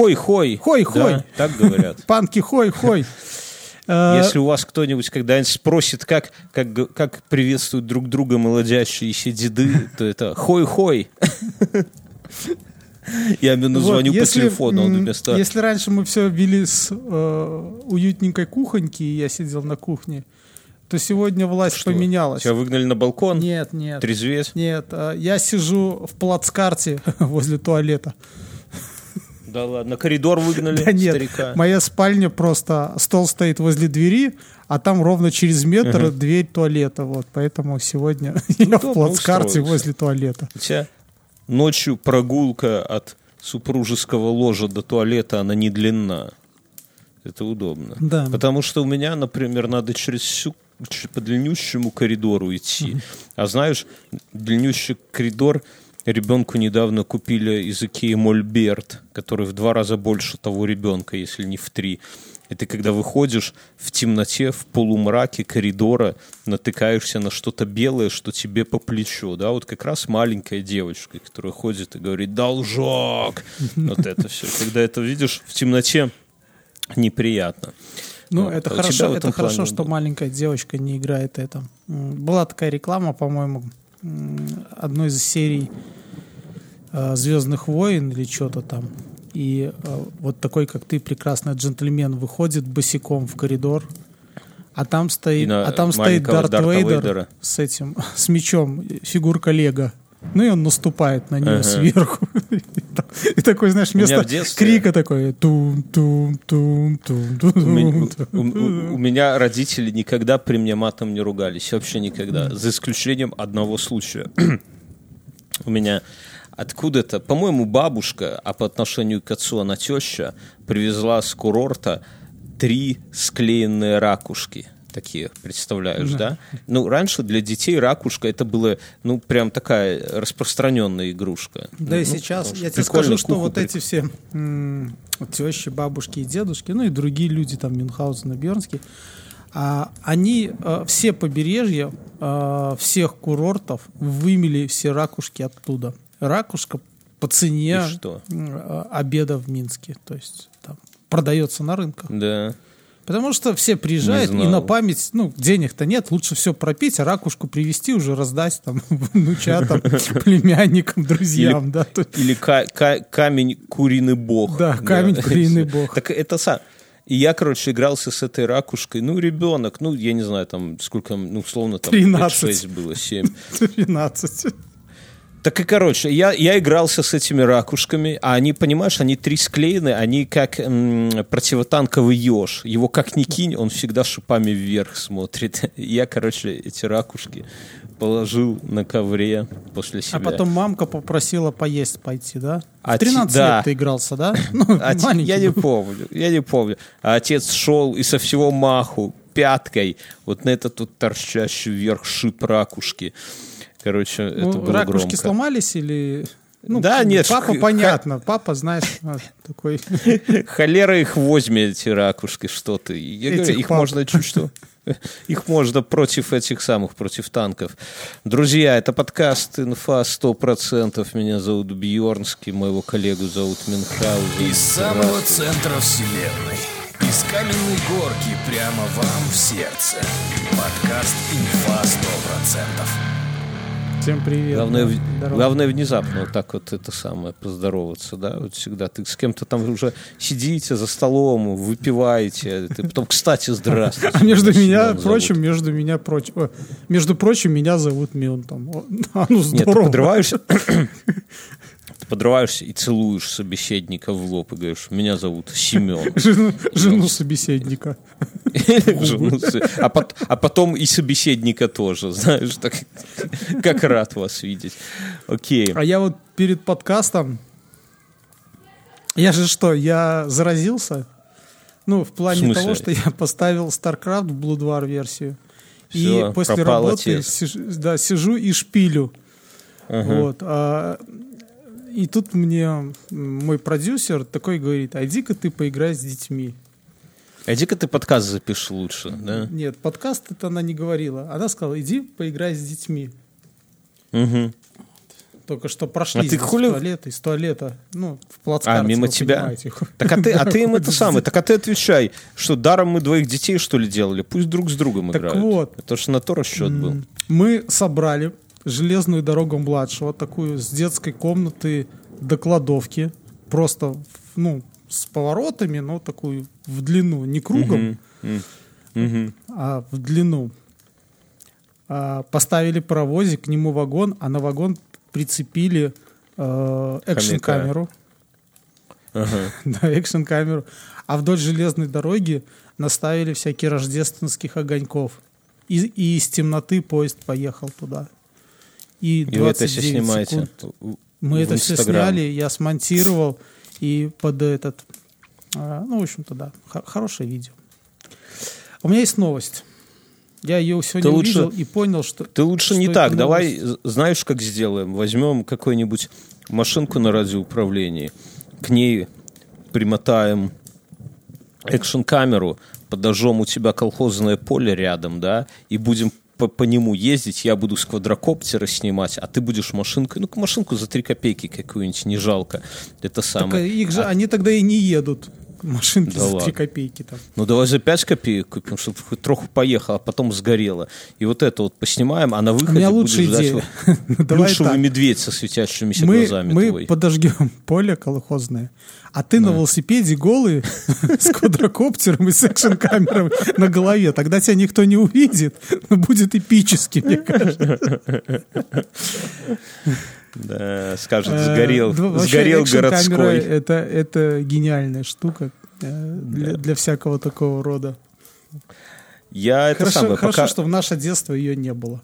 Хой-хой. Хой-хой. Да, так говорят. Панки хой-хой. Если у вас кто-нибудь когда-нибудь спросит, как, как, как приветствуют друг друга молодящиеся деды, то это хой-хой. Я ему Вот, звоню по если, телефону, он вместо... Если раньше мы все вели с э, уютненькой кухоньки, и я сидел на кухне, то сегодня власть Что? поменялась. Тебя выгнали на балкон? Нет, нет. Трезветь? Нет, э, я сижу в плацкарте возле туалета. Да ладно, коридор выгнали Да нет, старика. моя спальня просто, стол стоит возле двери, а там ровно через метр дверь туалета. Вот, поэтому сегодня я в плацкарте возле туалета. У тебя ночью прогулка от супружеского ложа до туалета, она не длинна. Это удобно. Да. Потому что у меня, например, надо через всю по длиннющему коридору идти. А знаешь, длиннющий коридор ребенку недавно купили из Икеи Мольберт, который в два раза больше того ребенка, если не в три. И ты, когда выходишь в темноте, в полумраке коридора, натыкаешься на что-то белое, что тебе по плечу, да, вот как раз маленькая девочка, которая ходит и говорит «должок!» Вот это все. Когда это видишь в темноте, неприятно. Ну, Вот. это А хорошо, это хорошо, плане что маленькая девочка не играет это. Была такая реклама, по-моему, одной из серий э, Звездных войн или что-то там. И э, вот такой, как ты, прекрасный джентльмен, выходит босиком в коридор, а там стоит, а там стоит Дарт Дарта Вейдер Вейдера. с этим, с мечом, фигурка Лего. Ну и он наступает на нее Ага. сверху. И такой, знаешь, меня вместо детстве- крика такой тум тум тум тум У меня, тум у- у- у меня родители никогда при мне матом не ругались, вообще никогда, за исключением одного случая. У меня откуда-то, по-моему, бабушка, а по отношению к отцу она теща, привезла с курорта три склеенные ракушки. Такие, представляешь, да? Ну, раньше для детей ракушка это было, ну, прям такая распространенная игрушка. Да и Ну, сейчас потому я тебе скажу, что вот при- эти все м, тещи, бабушки и дедушки, ну и другие люди, там Мюнхгаузен и Бернский, а, они э, все побережья э, всех курортов вымели все ракушки оттуда. Ракушка по цене И э, обеда в Минске, то есть там продается на рынках. Да. Потому что все приезжают, и на память, ну, денег-то нет, лучше все пропить, а ракушку привезти, уже раздать там внучатам, племянникам, друзьям, да. то- Или ка- ка- камень куриный бог. Да, камень куриный бог. Так это сам. И я, короче, игрался с этой ракушкой. Ну, ребенок, ну, я не знаю, там, сколько, ну, условно, там, 13. 6 было, 7. 13. Так и, короче, я, я игрался с этими ракушками, а они, понимаешь, они три склеены, они как м, противотанковый еж. Его как ни кинь, он всегда шипами вверх смотрит. Я, короче, эти ракушки положил на ковре после себя. А потом мамка попросила поесть пойти, да? А В 13 ти- да. лет ты игрался, да? Ну, А те- маленький я не помню, я не помню. А отец шел и со всего маху пяткой вот на этот вот торчащий вверх шип ракушки. Короче, это Ну, было ракушки громко. сломались или... Ну, Да, нет, Папа, х- понятно. Папа, знаешь, а, такой... Холера их возьми, эти ракушки, что ты. Я Этих говорю, их пап. можно чуть что... Их можно против этих самых, против танков. Друзья, это подкаст «Инфа 100%». Меня зовут Бьернский, моего коллегу зовут Мюнхгаузен. Из самого центра вселенной. Из каменной горки прямо вам в сердце. Подкаст «Инфа 100%». Всем привет. Главное, да, в- здорово. главное внезапно вот так вот это самое поздороваться, да, вот всегда ты с кем-то там уже сидите за столом, выпиваете, ты потом, кстати, здравствуйте. А между меня прочим, между меня, прочим, о, между прочим, меня зовут Мион. Там. А ну Нет, ты здорово. подрываешься, ты подрываешься и целуешь собеседника в лоб и говоришь, меня зовут Семен. Жену, собеседника. А а потом и собеседника тоже, знаешь, так как рад вас видеть. Окей. А я вот перед подкастом, я же что, я заразился? Ну, в плане того, что я поставил StarCraft в Blue War версию. И после работы сижу, да, сижу и шпилю. Вот. а, и тут мне мой продюсер такой говорит, а иди-ка ты поиграй с детьми. А иди-ка ты подкаст запиши лучше, да? Нет, подкаст это она не говорила. Она сказала, иди поиграй с детьми. Мгм. только что прошли А ты хули- в туалет, из туалета, ну, в плацкарте, А, мимо тебя? понимаете. Так а ты, а ты им это самое, так а ты отвечай, что даром мы двоих детей, что ли, делали? Пусть друг с другом Так играют. вот. Это ж на то расчет был. Мы собрали железную дорогу младшего, такую с детской комнаты до кладовки, просто, ну, с поворотами, но такую в длину, не кругом, а в длину. А, поставили паровозик, к нему вагон, а на вагон прицепили э, экшн-камеру. Ага. Да, экшн-камеру. А вдоль железной дороги наставили всякие рождественских огоньков. И, и из темноты поезд поехал туда. И, И вы это все 29 снимаете. секунд. Мы это все сняли, я смонтировал и под этот... а, ну, в общем-то, да, хо- хорошее видео. У меня есть новость. Я ее сегодня Ты лучше- увидел и понял, что... Ты лучше что не так. новость. Давай, знаешь, как сделаем? Возьмем какую-нибудь машинку на радиоуправлении, к ней примотаем экшн-камеру, подожжем у тебя колхозное поле рядом, да, и будем по, по нему ездить, я буду с квадрокоптера снимать, а ты будешь машинкой, ну, машинку за три копейки какую-нибудь, не жалко. Это Так, самое. а их же, они тогда и не едут. Машинки Да за 3 ладно. копейки там. Ну, давай за 5 копеек купим, чтобы хоть троху поехало, а потом сгорело. И вот это вот поснимаем, а на У выходе меня будешь лучшая ждать идея. вот Ну, плюшевый медведь со светящимися Мы, глазами мы твой. подожгем поле колхозное, а ты на велосипеде голый с квадрокоптером и с экшн-камерой на голове. Тогда тебя никто не увидит, но будет эпически, мне кажется. Да, скажет, Э, сгорел, да, вообще сгорел городской. Это, это гениальная штука э, для, для всякого такого рода. Я это Хорошо, самое, хорошо пока... что в наше детство ее не было.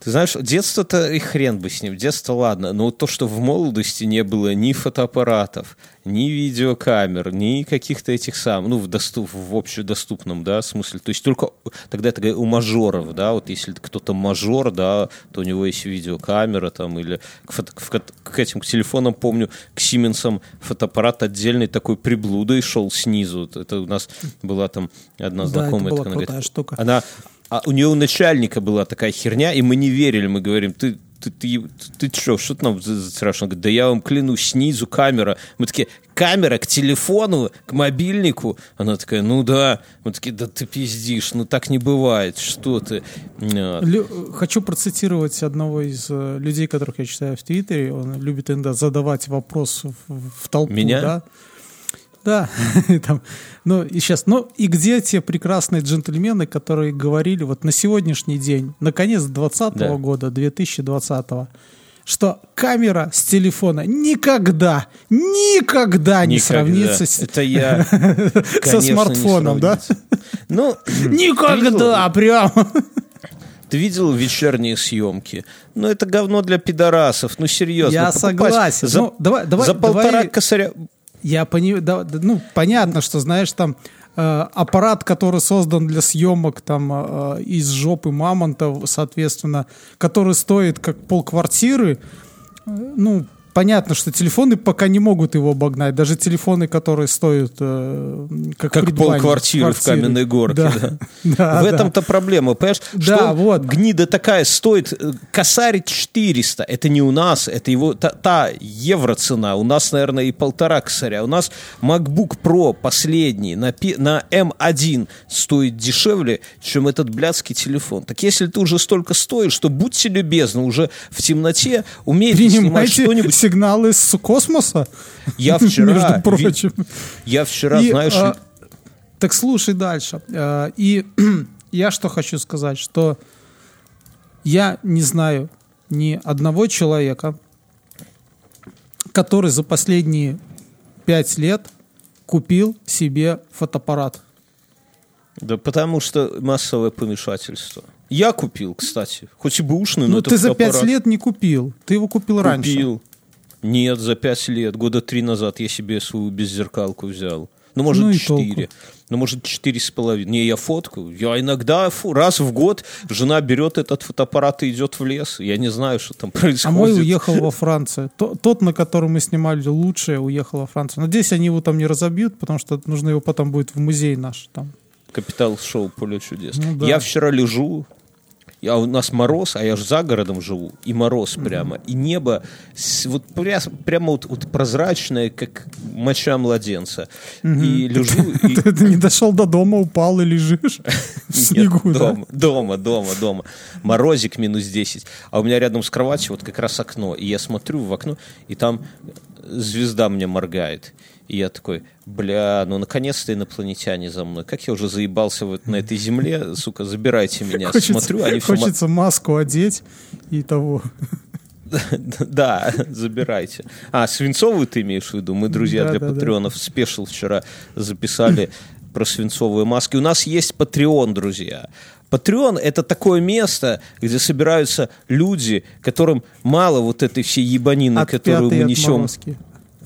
Ты знаешь, детство-то и хрен бы с ним. Детство, ладно. Но вот то, что в молодости не было ни фотоаппаратов, ни видеокамер, ни каких-то этих сам, ну, в, доступ, в общедоступном, да, смысле. То есть только тогда это у мажоров, да, вот если кто-то мажор, да, то у него есть видеокамера там, или к, фото- к к этим к телефонам, помню, к Сименсам фотоаппарат отдельный такой приблудой шел снизу. Это у нас была там одна Да, это знакомая. была такая, крутая штука. она, а у нее у начальника была такая херня, и мы не верили, мы говорим, ты ты, ты, ты что, что ты нам за- за страшно? Он говорит, да я вам клянусь, снизу камера. Мы такие, камера к телефону, к мобильнику? Она такая, ну да. Мы такие, да ты пиздишь, ну так не бывает, что ты. Лю- Хочу процитировать одного из э, людей, которых я читаю в Твиттере. Он любит иногда задавать вопрос в, в толпу. Меня? Да. Да, там, ну и сейчас, ну и где те прекрасные джентльмены, которые говорили вот на сегодняшний день, на конец 2020 Да. года, 2020, что камера с телефона никогда, никогда не Никогда. сравнится с, Это я, со не смартфоном, да? Ну, Никогда, прям. Ты видел вечерние съемки? Ну, это говно для пидорасов. Ну, серьезно. Я согласен. За, Ну, давай- давай- за полтора давай- косаря... Я понимаю, да, ну, понятно, что, знаешь, там э, аппарат, который создан для съемок там э, из жопы мамонта, соответственно, который стоит как полквартиры, э, ну, понятно, что телефоны пока не могут его обогнать, даже телефоны, которые стоят э, как, Как полквартиры в квартиры. каменной горке. Да. да. Да, в да. этом-то проблема, понимаешь? Да, что вот. гнида такая стоит, э, косарь 400, это не у нас, это его та, та евро цена, у нас, наверное, и полтора косаря. У нас MacBook Pro последний на, на M1 стоит дешевле, чем этот блядский телефон. Так если ты уже столько стоишь, то будьте любезны, уже в темноте умейте снимать Принимайте что-нибудь. Сигналы с космоса, Я вчера, между прочим. я вчера, И, знаешь, а, так слушай дальше. А, И я что хочу сказать, что я не знаю ни одного человека, который за последние пять лет купил себе фотоаппарат. Да потому что массовое помешательство. Я купил, кстати. Хоть и бэушный, но Ну, ты за пять лет не купил. Ты его купил, раньше. Купил. Нет, за пять лет. Года три назад я себе свою беззеркалку взял. Ну, может, Ну четыре. Ну, может, четыре с половиной. Не, я фоткаю. Я иногда фу, раз в год жена берет этот фотоаппарат и идет в лес. Я не знаю, что там происходит. А мой уехал во Францию. То- Тот, на котором мы снимали лучшее, уехал во Францию. Надеюсь, они его там не разобьют, потому что нужно его потом будет в музей наш там. Капитал шоу «Поле чудес». Ну да. Я вчера лежу, а у нас мороз, а я же за городом живу, и мороз прямо, и небо с- вот пря- прямо вот, вот прозрачное, как моча младенца. И лежу, и, Ты, ты не дошел до дома, упал и лежишь в снегу, нет, да? дома, дома, дома, дома. Морозик минус 10. А у меня рядом с кроватью вот как раз окно. И я смотрю в окно, и там звезда мне моргает. И я такой, бля, ну наконец-то инопланетяне за мной. Как я уже заебался вот на этой земле, сука, забирайте меня. Хочется, Смотрю, они хочется маску одеть и того. Да, забирайте. А, свинцовую ты имеешь в виду? Мы, друзья, для патреонов спешил вчера записали про свинцовые маски. У нас есть Patreon, друзья. Patreon — это такое место, где собираются люди, которым мало вот этой всей ебанины, которую Отпятые мы несем. От,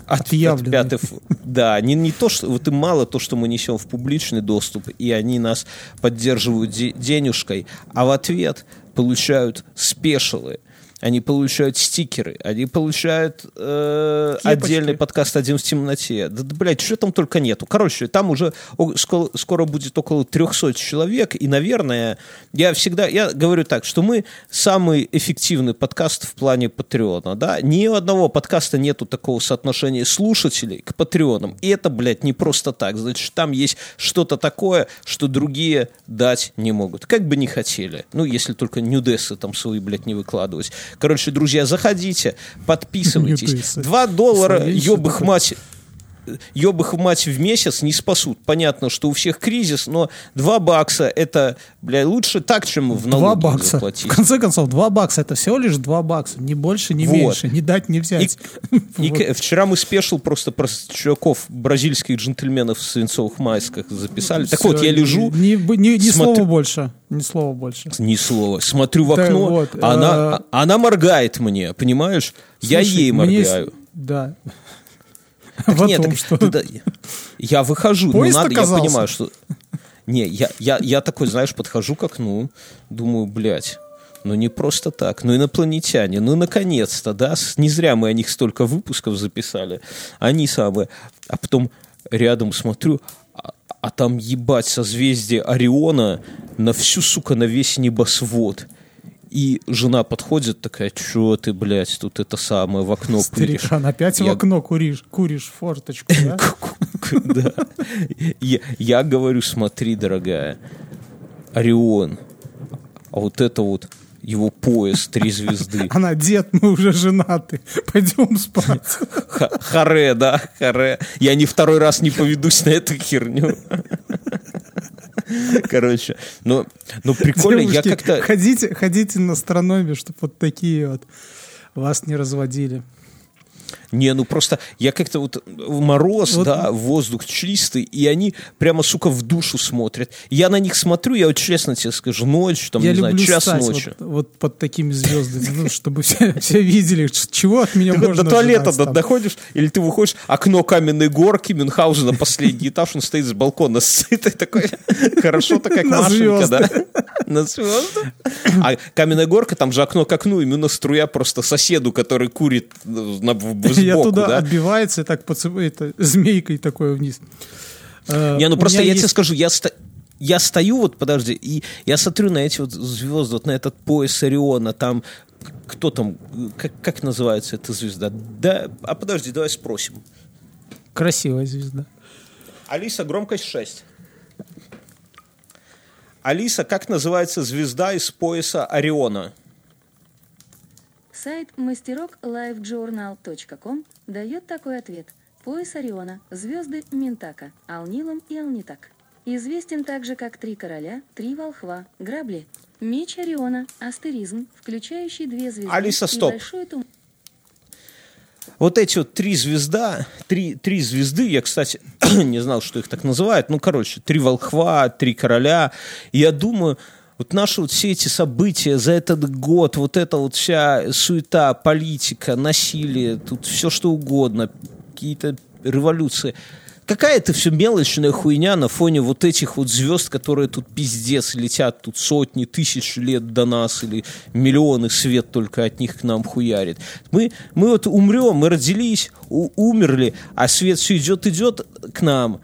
Отъявленные. отпятых. Да, не, не то, что вот им мало то, что мы несем в публичный доступ, и они нас поддерживают де- денежкой, а в ответ получают спешилы. Они получают стикеры, они получают э, Кепочки. отдельный подкаст «Один в темноте». Да, да, блядь, что там только нету. Короче, там уже о- скоро, скоро будет около 300 человек, и, наверное, я всегда, я говорю так, что мы самый эффективный подкаст в плане Патреона, да? Ни у одного подкаста нету такого соотношения слушателей к Патреонам, и это, блядь, не просто так. Значит, там есть что-то такое, что другие дать не могут. Как бы не хотели. Ну, если только нюдесы там свои, блядь, не выкладывать. Короче, друзья, заходите, подписывайтесь. Нюдесы. 2 доллара, ебых мать, ебых мать в месяц не спасут. Понятно, что у всех кризис, но 2 бакса это, бля, лучше так, чем в налоги бакса. заплатить. В конце концов, два бакса это всего лишь два бакса. Ни больше, ни Вот. меньше. Не дать, не взять. И Вот. к- вчера мы спешил просто про чуваков, бразильских джентльменов в свинцовых майсках записали. Так вот, я лежу, Ни, ни, ни смотрю- слова больше. Ни слова больше. ни слова, смотрю в окно, вот, она, э, она моргает мне, понимаешь? я Слушай, ей мне с- моргаю. Да. Так нет, так что? ты да- я выхожу, ну Поезд надо, оказался? я понимаю, что... Не, я, я, я такой, знаешь, подхожу к окну, думаю, блядь, ну не просто так, ну инопланетяне, ну наконец-то, да, не зря мы о них столько выпусков записали, они самые, а потом рядом смотрю, а, а там ебать созвездие Ориона на всю, сука, на весь небосвод. И жена подходит такая, что ты, блядь, тут это самое в окно пыришь?» Старикан, опять в Я- окно куришь, куришь форточку, да? Да. Я, говорю, смотри, дорогая, Орион, а вот это вот его пояс, три звезды. Она, дед, мы уже женаты, пойдем спать. Ха- Харе, да, харе. Я ни второй раз не поведусь на эту херню. Короче, ну, ну прикольно, я Девушки, как-то... Ходите, ходите на астрономию, чтобы вот такие вот вас не разводили. Не, ну просто я как-то вот в мороз, Вот- да, воздух чистый, и они прямо, сука, в душу смотрят. Я на них смотрю, я вот честно тебе скажу, ночью, там, Я не знаю, час ночи. вот, вот под такими звездами, ну, чтобы все, все видели, чего от меня Ты можно до туалета ожидать доходишь, или ты выходишь, окно каменной горки, Мюнхгаузена, последний этаж, он стоит с балкона сытой такой, хорошо так как Машенька, да? На звезды. А каменная горка, там же окно к окну, именно струя просто соседу, который курит э, на, сбоку, туда да? отбивается и так поцепляет змейкой такой вниз. Э, Не, ну у просто я тебе есть- скажу, я, ста- я стою, вот подожди, и я смотрю на эти вот звезды, вот на этот пояс Ориона, там кто там, как, как называется эта звезда? Да, а подожди, давай спросим. Красивая звезда. Алиса, громкость 6. Алиса, как называется звезда из пояса Ориона? Сайт мастерок.livejournal.com дает такой ответ. Пояс Ориона, звезды Ментака, Алнилом и Алнитак. Известен также как Три короля, Три волхва, Грабли. Меч Ориона, астеризм, включающий две звезды Алиса, и стоп. большой туман. Вот эти вот три звезда, три, три звезды, я, кстати, не знал, что их так называют, ну, короче, три волхва, три короля. И я думаю, вот наши вот все эти события за этот год, вот эта вот вся суета, политика, насилие, тут все что угодно, какие-то революции. Какая это все мелочная хуйня на фоне вот этих вот звезд, которые тут пиздец летят тут сотни тысяч лет до нас или миллионы свет только от них к нам хуярит. Мы, мы вот умрем, мы родились, у- умерли, а свет все идет, идет к нам,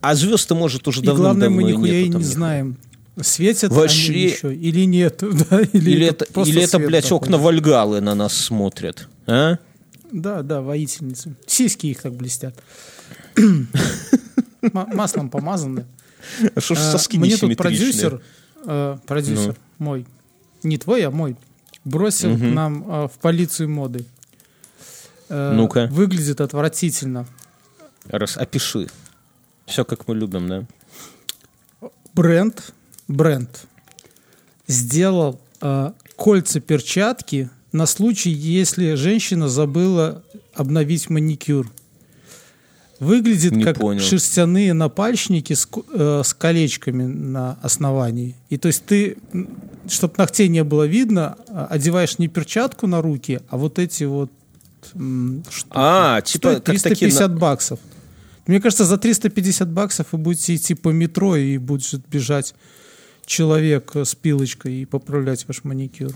а звезд-то может уже И главное, мы нихуя и не знаем. Светят Вообще- они еще или нет? Да, или, Или это, просто или это блядь, такой? окна Вальгалы на нас смотрят? А? Да, да, воительницы. Сиськи их так блестят. Маслом помазаны. А что ж А, соски Мне тут продюсер, э, продюсер мой, не твой, а мой, бросил нам э, в полицию моды. Э, Ну-ка. Выглядит отвратительно. Раз, опиши. Все, как мы любим, да? Бренд, бренд сделал э, кольца-перчатки на случай, если женщина забыла обновить маникюр. Выглядит Не как понял. шерстяные напальчники с, э, с колечками на основании. И то есть ты, чтобы ногтей не было видно, а, одеваешь не перчатку на руки, а вот эти вот м, штуки. А, типа, Стоит как такие... 350 баксов. Мне кажется, за 350 баксов вы будете идти по метро и будет бежать человек с пилочкой и поправлять ваш маникюр.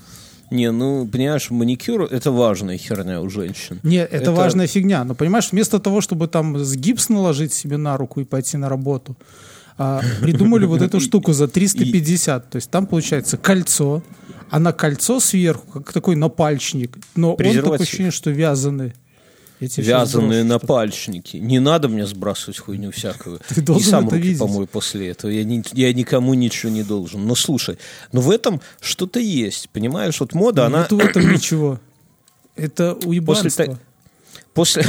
Не, ну, понимаешь, маникюр — это важная херня у женщин. Нет, это, Это- важная фигня. Но понимаешь, вместо того, чтобы там с гипс наложить себе на руку и пойти на работу, а, придумали вот эту штуку за 350. То есть там получается кольцо, а на кольцо сверху, как такой напальчник. Но он такое ощущение, что вязаный. Вязаные напальчники. Не надо мне сбрасывать хуйню всякую. Ты должен И сам это руки видеть. помою после этого. Я, ни- я никому ничего не должен. Но слушай, но в этом что-то есть. Понимаешь, вот мода, она... Нету в этом ничего. Это После, уебанство. та- после,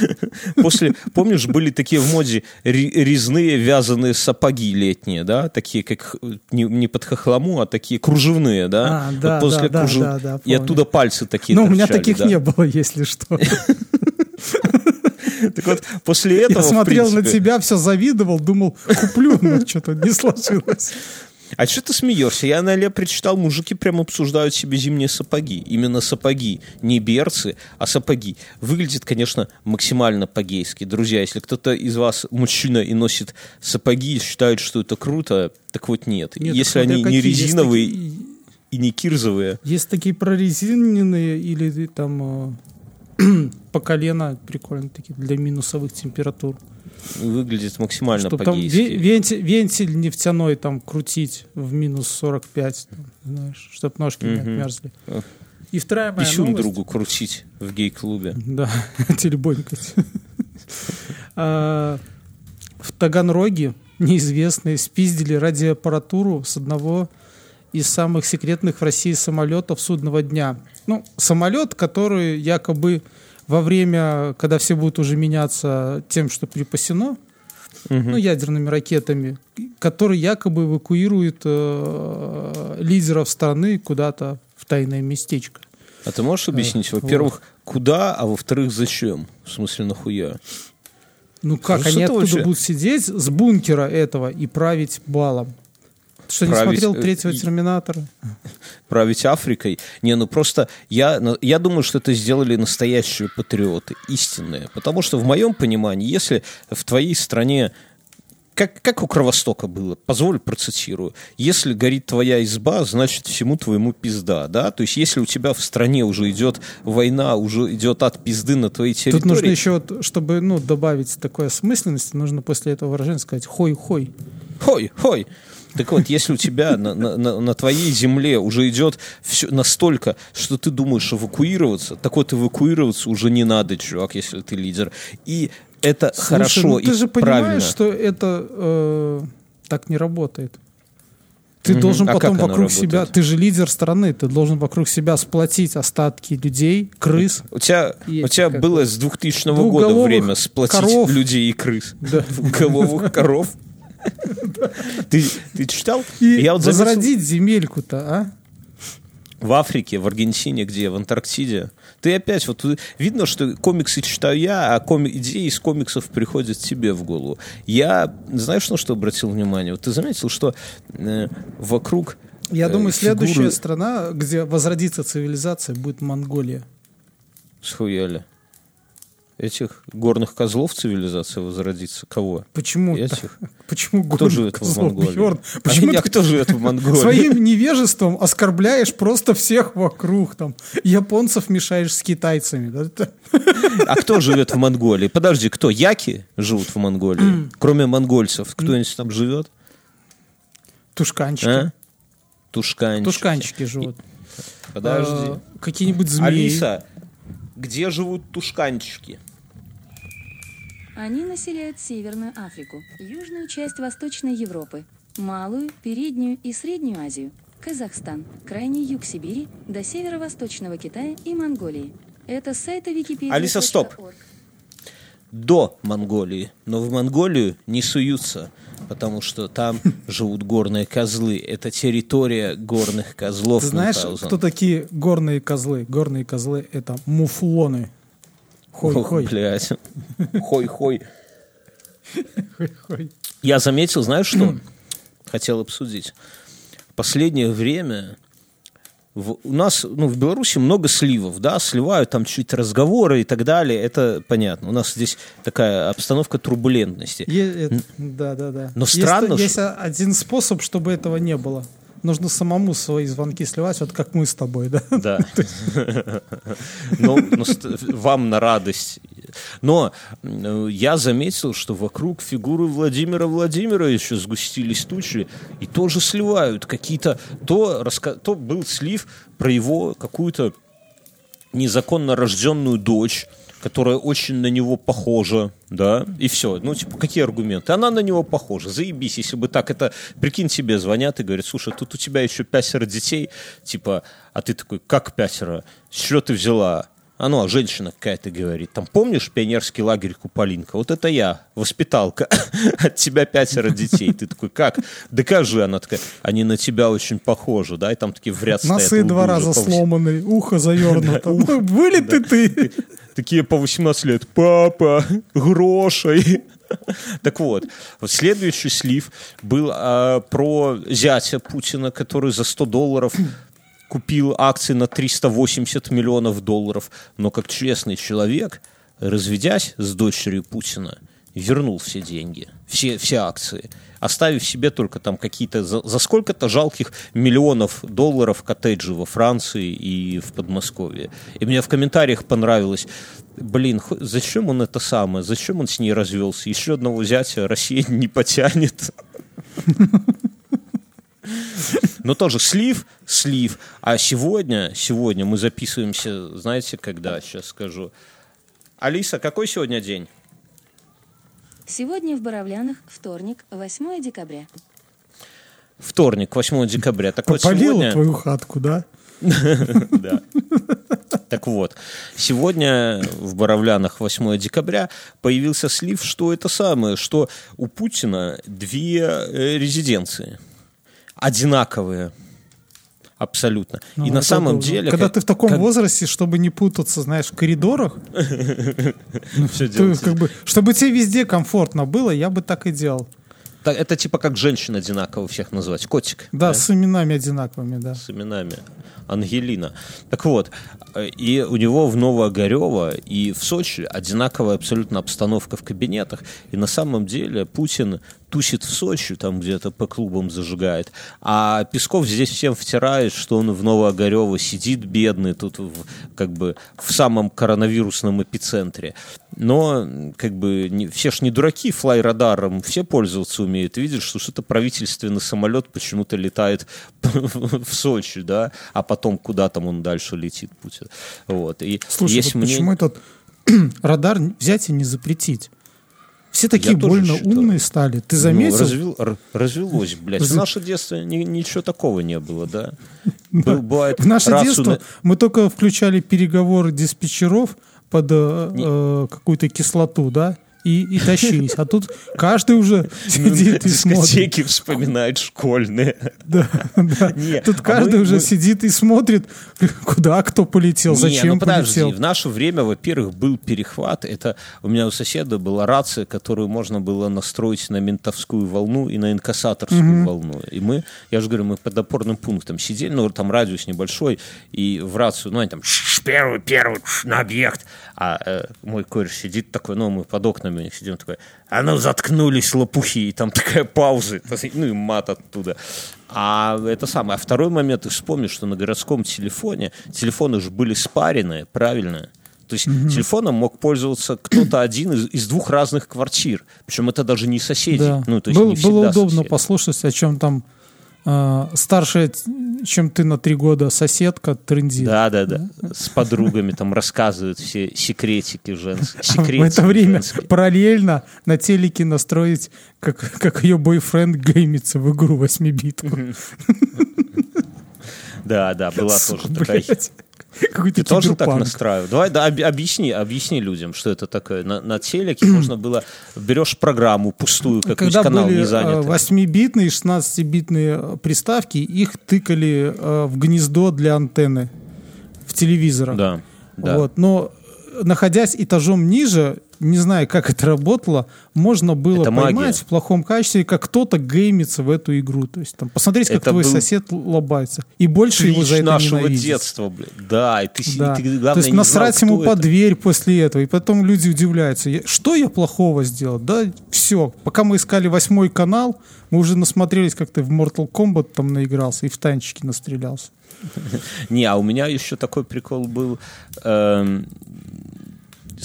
после, помнишь, были такие в моде ре- резные вязаные сапоги летние, да, такие как не, не под хохлому, а такие кружевные, да. А, да, после да, да, кружев- да, да, и помню. оттуда пальцы такие Но у меня таких да. не было, если что. Так вот, после этого, Я смотрел на тебя, все завидовал, думал, куплю, но что-то не сложилось. А что ты смеешься? Я на Ле прочитал, мужики прям обсуждают себе зимние сапоги. Именно сапоги, не берцы, а сапоги. Выглядит, конечно, максимально по-гейски. Друзья, если кто-то из вас мужчина и носит сапоги и считает, что это круто, так вот нет. Нет, если они не резиновые такие- и не кирзовые, Есть такие прорезиненные или там э, по колено прикольно такие для минусовых температур. выглядит максимально Чтобы там вентиль, вентиль нефтяной там крутить в минус 45, там, знаешь, чтобы ножки не отмерзли. И вторая моя Писюн новость. другу крутить в гей-клубе. Да, телебонькать. А, В Таганроге неизвестные спиздили радиоаппаратуру с одного из самых секретных в России самолетов судного дня. Ну, самолет, который якобы во время, когда все будут уже меняться тем, что припасено, ну, ядерными ракетами, который якобы эвакуирует э, лидеров страны куда-то в тайное местечко. А ты можешь объяснить, во-первых, куда, а во-вторых, зачем? В смысле, нахуя? Ну как, Что они это оттуда вообще? будут сидеть с бункера этого и править балом? Что, не Править, смотрел э, третьего Терминатора? править Африкой. Не, ну просто я, на- я думаю, что это сделали настоящие патриоты, истинные. Потому что в моем понимании, если в твоей стране как, как у Кровостока было, позволь процитирую. Если горит твоя изба, значит всему твоему пизда, да? То есть если у тебя в стране уже идет война, уже идет от пизды на твоей территории... Тут нужно еще, вот, чтобы ну, добавить такой осмысленности, нужно после этого выражения сказать «хой-хой». Хой, хой. Так вот, если у тебя на, на- на- твоей земле уже идет все настолько, что ты думаешь эвакуироваться, так вот эвакуироваться уже не надо, чувак, если ты лидер. И это Слушай, хорошо ну и ты же правильно. понимаешь, что это э, так не работает. Ты Мгм. должен А потом вокруг себя, ты же лидер страны, ты должен вокруг себя сплотить остатки людей, крыс. У тебя, И у тебя было с 2000 года время сплотить коров. людей и крыс. Да. Двухголовых коров. Ты, ты читал? И Я вот заметил- возродить земельку-то, а? в Африке, в Аргентине, где, в Антарктиде. Ты опять, вот видно, что комиксы читаю я, а коми- идеи из комиксов приходят тебе в голову. Я, знаешь, на что обратил внимание? Вот ты заметил, что э, вокруг Я э, думаю, следующая фигуры страна, где возродится цивилизация, будет Монголия. схуяли. Этих горных козлов цивилизация возродится. Кого? Почему? Этих? Почему Кто горных живет в козлов? Монголии? Бьорн, А Почему я- ты кто живет в Монголии? своим невежеством оскорбляешь просто всех вокруг? Там японцев мешаешь с китайцами. да? А кто живет в Монголии? Подожди, кто? Яки живут в Монголии? Кроме монгольцев. Кто-нибудь там живет? Тушканчики. А? Тушканчики. Тушканчики живут. Подожди. Э, Какие-нибудь змеи. Алиса, где живут тушканчики? Они населяют Северную Африку, южную часть Восточной Европы, Малую, Переднюю и Среднюю Азию, Казахстан, крайний юг Сибири, до северо-восточного Китая и Монголии. Это с сайта Википедия. Алиса, стоп. До Монголии. Но в Монголию не суются, потому что там живут горные козлы. Это территория горных козлов. Ты знаешь, Мюнхгаузен. кто такие горные козлы? Горные козлы — это муфлоны. Хой-хой. блядь. Хой-хой. Хой-хой. Я заметил, знаешь что? Хотел обсудить. В последнее время в- у нас, ну, в Беларуси много сливов, да, сливают там чуть разговоры и так далее, это понятно. У нас здесь такая обстановка турбулентности. Е- э, Да, да, да. Но Есть- странно, Есть, что- один способ, чтобы этого не было. Нужно самому свои звонки сливать, вот как мы с тобой, да? Да. Ну, ну, вам на радость. Но я заметил, что вокруг фигуры Владимира Владимировича сгустились тучи и тоже сливают какие-то... То, то был слив про его какую-то незаконно рожденную дочь, которая очень на него похожа, да, и все. Ну, типа, какие аргументы? Она на него похожа. Заебись, если бы так это... Прикинь, тебе звонят и говорят, слушай, тут у тебя еще пятеро детей, типа, а ты такой, как пятеро? С чего ты взяла? А ну, а женщина какая-то говорит, там, помнишь пионерский лагерь Куполинка? Вот это я, воспиталка. От тебя пятеро детей. Ты такой, как? Докажи. Она такая, они на тебя очень похожи, да? И там такие в ряд стоят. Носы два раза сломаны, ухо завернуто. Ну, Вылет и ты. Такие по 18 лет. Папа, грошей. Так вот, вот следующий слив был а, про зятя Путина, который за 100 долларов купил акции на 380 миллионов долларов, но как честный человек, разведясь с дочерью Путина, вернул все деньги, все, все акции, оставив себе только там какие-то за, за сколько-то жалких миллионов долларов коттеджи во Франции и в Подмосковье. И мне в комментариях понравилось, блин, зачем он это самое, зачем он с ней развелся? Еще одного зятя Россия не потянет. Но тоже слив, слив. А сегодня, сегодня мы записываемся, знаете, когда, сейчас скажу. Алиса, какой сегодня день? Сегодня в Боровлянах вторник, 8 декабря. Вторник, 8 декабря. Так вот Попалила сегодня... твою хатку, да? Да. Так вот, сегодня в Боровлянах 8 декабря появился слив, что это самое, что у Путина две э, резиденции. Одинаковые. Абсолютно. Ну, И на это самом удобно. деле... Когда как- ты в таком как- возрасте, чтобы не путаться, знаешь, в коридорах, бы, чтобы тебе везде комфортно было, я бы так и делал. Это типа как женщин одинаково всех назвать. Котик. Да, с именами одинаковыми, да. с именами. Ангелина. Так вот, и у него в Новоогарево и в Сочи одинаковая абсолютно обстановка в кабинетах. И на самом деле Путин тусит в Сочи, там где-то по клубам зажигает. А Песков здесь всем втирает, что он в Новоогарево сидит бедный, тут в, как бы в самом коронавирусном эпицентре. Но как бы не- все ж не дураки, флай-радаром все пользоваться умеют. Видят, что что-то правительственный самолет почему-то летает в Сочи, да, а потом куда там он дальше летит, Путин. Вот. И Слушай, есть вот почему мнение- этот радар взять и не запретить? Все такие Я больно считаю. умные стали. Ты Ну, заметил? развел- р- развелось, блядь. В наше детство ни- ничего такого не было, да? Бывает, В наше детство мы только включали переговоры диспетчеров под э, э, какую-то кислоту, да, и, и тащились. А тут каждый уже сидит и смотрит. Дискотеки вспоминает школьные. Да, да. Не, Тут а каждый мы- уже мы- сидит и смотрит, куда кто полетел, Не, зачем ну подожди, полетел. в наше время, во-первых, был перехват. Это у меня у соседа была рация, которую можно было настроить на ментовскую волну и на инкассаторскую волну. И мы, я же говорю, мы под опорным пунктом сидели, ну там радиус небольшой, и в рацию, ну они там «Ш, первый, первый, на объект. А э, мой кореш сидит такой, ну мы под окнами у них сидим такой, а ну заткнулись лопухи, и там такая пауза, ну и мат оттуда. А это самое. А второй момент, ты вспомни, что на городском телефоне телефоны же были спаренные, правильно? То есть телефоном мог пользоваться кто-то один из, из двух разных квартир. Причем это даже не соседи. Да. Ну, то есть Был- не было удобно соседи. послушать, о чем там а, старшая, чем ты на три года, соседка трындит. Да, да, да. С подругами там рассказывают все секретики женские. А в это время параллельно на телеке настроить, как, как ее бойфренд геймится в игру 8-битку. Да, да, была тоже такая. Какой-то Ты тоже так настраивал? Давай, да, об- объясни, объясни людям, что это такое. На, на телеке можно было берешь программу пустую, какой-нибудь Когда канал были не э, занятый. 8-битные, 16-битные приставки, их тыкали э, в гнездо для антенны в телевизорах. Да, да. Вот. Но э, находясь этажом ниже, не знаю, как это работало, можно было Это поймать магия. в плохом качестве, как кто-то геймится в эту игру. То есть там посмотреть, как Это твой был сосед лобается. И больше его Клич за это нашего ненавидеть. детства, блин. Да, и ты, Да. ты, главное, То есть не насрать знал, ему кто под это. дверь после этого. И потом люди удивляются. Что я плохого сделал? Да все. Пока мы искали восьмой канал, мы уже насмотрелись, как ты в Mortal Kombat там наигрался и в танчики настрелялся. Не, а у меня еще такой прикол был.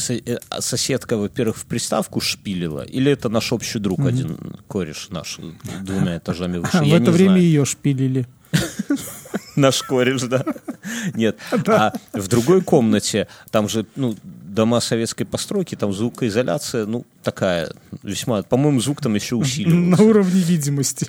Э, а соседка, во-первых, в приставку шпилила, или это наш общий друг один, кореш наш, двумя этажами выше. в я это время знаю. ее шпилили. Наш кореш, да. Нет. А в другой комнате, там же, ну, дома советской постройки, там звукоизоляция, ну, такая, весьма, по-моему, звук там еще На усиливался. уровне видимости.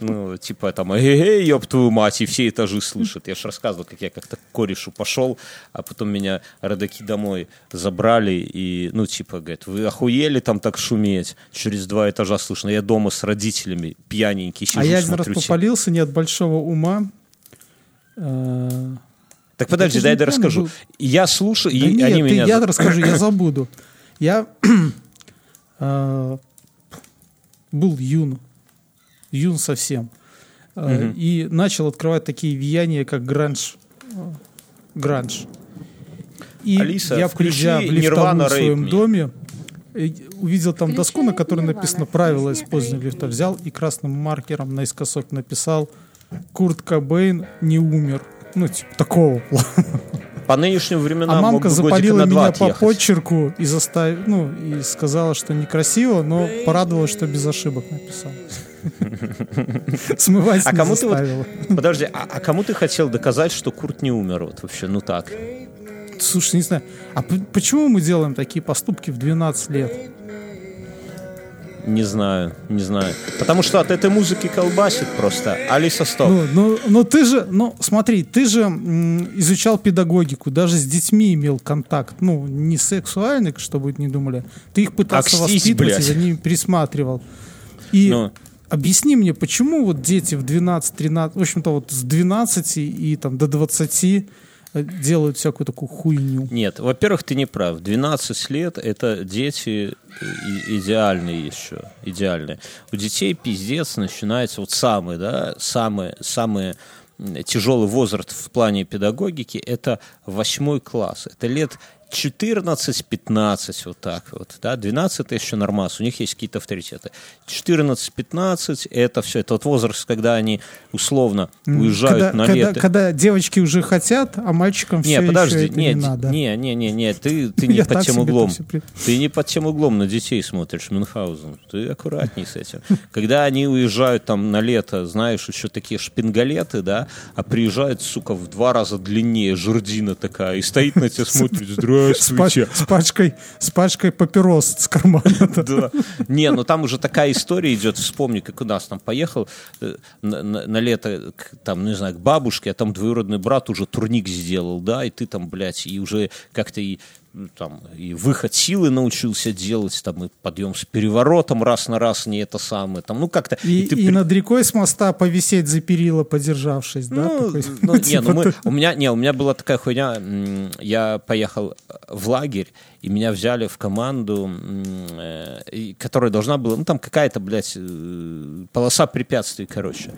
Ну, типа там, эй, ёб твою мать, и все этажи слышат. Я же рассказывал, как я как-то к корешу пошел, а потом меня родаки домой забрали, и, ну, типа, говорят, вы охуели там так шуметь? Через два этажа слышно. Я дома с родителями пьяненький сижу, А я один раз попалился не от большого ума. Э, Так подожди, дай я расскажу. был- Я слушаю, Да и нет, они ты- меня... я расскажу, я забуду. Я э, был юн, юн совсем, Э, и начал открывать такие влияния, как гранж. э, Гранж. И Алиса, я, включи придя в лифтовую в своем Me. доме, э, увидел там доску, на которой Nirvana, написано правила использования лифта. Взял и красным маркером наискосок написал Курт Кобейн не умер. Ну, типа, такого плана. По нынешним временам А мамка запалила меня по отъехать. почерку и заставила, ну, и сказала, что некрасиво, но порадовалась, что без ошибок написал. Смывать А кому ты вот-. Подожди, а, а кому ты хотел доказать, что Курт не умер? Вот вообще, ну так. Слушай, не знаю, а почему мы делаем такие поступки в 12 лет? Не знаю, не знаю. Потому что от этой музыки колбасит просто. Алиса, стоп. Ну, ну, ну ты же, ну смотри, ты же м, изучал педагогику, даже с детьми имел контакт, ну не сексуальный, чтобы не думали, ты их пытался Акстись, воспитывать блядь. и за ними присматривал. И Ну. Объясни мне, почему вот дети в 12-13, в общем-то вот с 12 и там до 20 э, делают всякую такую хуйню. Нет, во-первых, ты не прав. 12 лет – это дети и- идеальные еще, идеальные. У детей пиздец начинается вот самый, да, самый, самый тяжелый возраст в плане педагогики – это восьмой класс. Это лет 14-15, вот так вот. Да? 12 это еще нормас, у них есть какие-то авторитеты. 14-15 это все, это вот возраст, когда они условно уезжают когда, на когда- лето. когда девочки уже хотят, а мальчикам все Не, подожди, еще это не, не, надо. не, не, не, не, ты, ты не Я под тем углом. Ты не под тем углом на детей смотришь, Мюнхгаузен. Ты аккуратней с этим. Когда они уезжают там на лето, знаешь, еще такие шпингалеты, да, а приезжает, сука, в два раза длиннее жердина такая, и стоит на тебя, смотрит, С, здравствуйте. пач- с пачкой, с пачкой папирос с кармана. Да. Не, ну там уже такая история идет. Вспомни, как у нас там поехал э, на, лето, к, там, не знаю, к бабушке, а там двоюродный брат уже турник сделал, да, и ты там, блядь, и уже как-то и ну, там и выход силы научился делать, там и подъем с переворотом раз на раз не это самое, там, ну как-то. И, ты и над рекой с моста повисеть за перила, подержавшись, да? ну, такой? ну, не, Типа ну мы, ты- у меня, не, у меня была такая хуйня. Я поехал в лагерь, и меня взяли в команду, э, и- которая должна была, ну там какая-то, блядь, э, полоса препятствий, короче.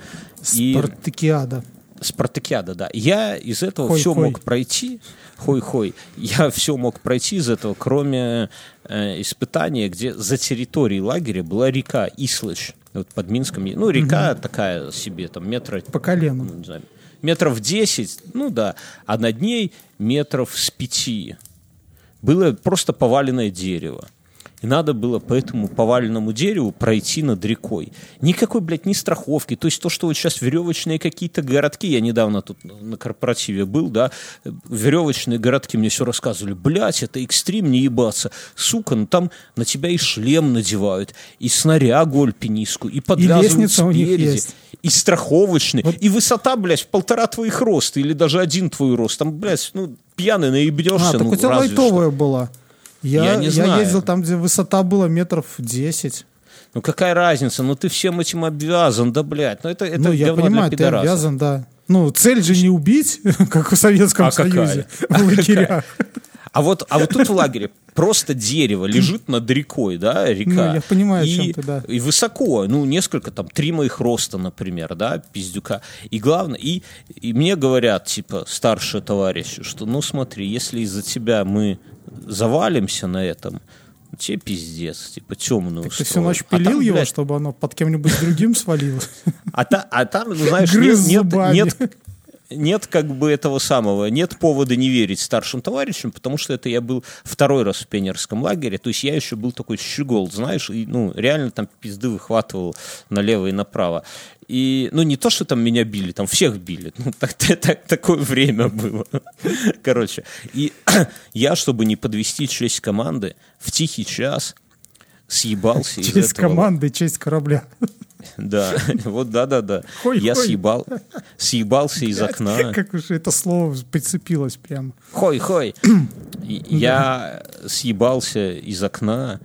И Спартакиада. спартакиада, да. Я из этого Хой-хой. все мог пройти, хой-хой. Я все мог пройти из этого, кроме э, испытания, где за территорией лагеря была река Ислыч. Вот под Минском. Ну, река такая себе, там метра По колену. ну, не знаю, метров 10, ну да, а над ней метров с 5. Было просто поваленное дерево. И надо было по этому поваленному дереву пройти над рекой. Никакой, блядь, ни страховки. То есть то, что вот сейчас веревочные какие-то городки, я недавно тут на корпоративе был, да, веревочные городки мне все рассказывали. Блядь, это экстрим, не ебаться. Сука, ну там на тебя и шлем надевают, и снарягу альпинистскую, и подвязывают них спереди, и страховочный, и высота, блядь, в полтора твоих роста, или даже один твой рост. Там, блядь, ну, пьяный наебнешься, А, так ну, у тебя разве что. лайтовая была. Я, Я не знаю. ездил там, где высота была метров 10. Ну какая разница? Ну ты всем этим обвязан, да, блядь. Ну это, это ну, я понимаю, ты обязан, да. Ну, цель же не убить, как в Советском А какая? Союзе, в лагерях. А вот, а вот тут в лагере просто дерево лежит над рекой, да, река. Ну, я понимаю, о и, чем ты, да. И высоко, ну, несколько, там, три моих роста, например, да, пиздюка. И главное, и, и мне говорят, типа, старшие товарищи, что, ну, смотри, если из-за тебя мы завалимся на этом, тебе пиздец, типа, темную Ты всю ночь пилил его, чтобы оно под кем-нибудь другим свалилось? А, та- а там, ну, знаешь, нет, нет, нет, нет как бы этого самого, нет повода не верить старшим товарищам, потому что это я был второй раз в пионерском лагере, то есть я еще был такой щегол, знаешь, и, ну, реально там пизды выхватывал налево и направо. И, ну, не то, что там меня били, там всех били. Ну, так, так- такое время было. Короче. И я, чтобы не подвести честь команды, в тихий час съебался из Честь этого команды, честь корабля. да, вот да-да-да. Я хой. съебал, съебался из окна. Как уж это слово прицепилось прямо. Хой-хой. Я съебался из окна,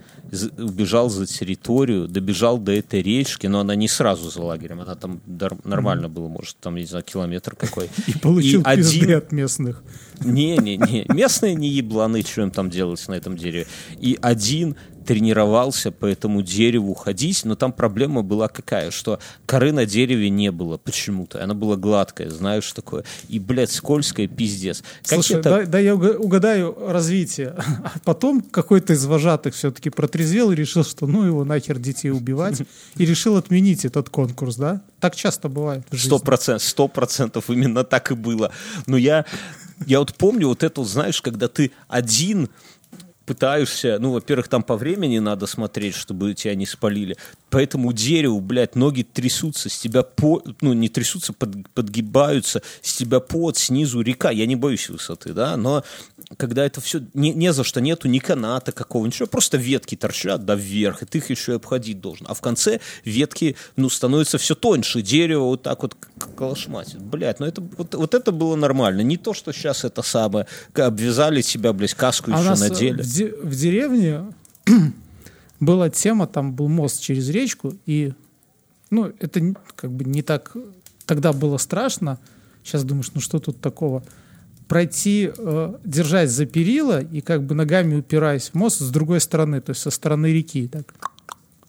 убежал за территорию, добежал до этой речки, но она не сразу за лагерем, она там нормально было, может, там, не знаю, километр какой. И получил И один- от местных. Не-не-не, местные не ебланы, что им там делать на этом дереве. И один тренировался по этому дереву ходить, но там проблема была какая, что коры на дереве не было почему-то. Она была гладкая, знаешь, такое. И, блядь, скользкая, пиздец. Как Слушай, это- да, да я уга- угадаю развитие. А потом какой-то из вожатых все-таки протрезвел и решил, что ну его нахер детей убивать, и решил отменить этот конкурс, да? Так часто бывает. Сто процентов, сто процентов именно так и было. Но я, я вот помню вот это, знаешь, когда ты один пытаешься, ну, во-первых, там по времени надо смотреть, чтобы тебя не спалили. По этому дереву, блядь, ноги трясутся, с тебя по, ну, не трясутся, под- подгибаются, с тебя под, снизу река. Я не боюсь высоты, да, но когда это все не, не за что, нету ни каната какого, ничего, просто ветки торчат, да, вверх, и ты их еще и обходить должен. А в конце ветки, ну, становятся все тоньше, дерево вот так вот колошматит. Блядь, ну это, вот, вот это было нормально. Не то, что сейчас это самое, обвязали тебя, блядь, каску А еще нас э, надели. в, де- в деревне была тема, там был мост через речку, и ну, это как бы не так тогда было страшно. Сейчас думаешь, ну что тут такого? Пройти, э, держась за перила и как бы ногами упираясь в мост с другой стороны, то есть со стороны реки. Так.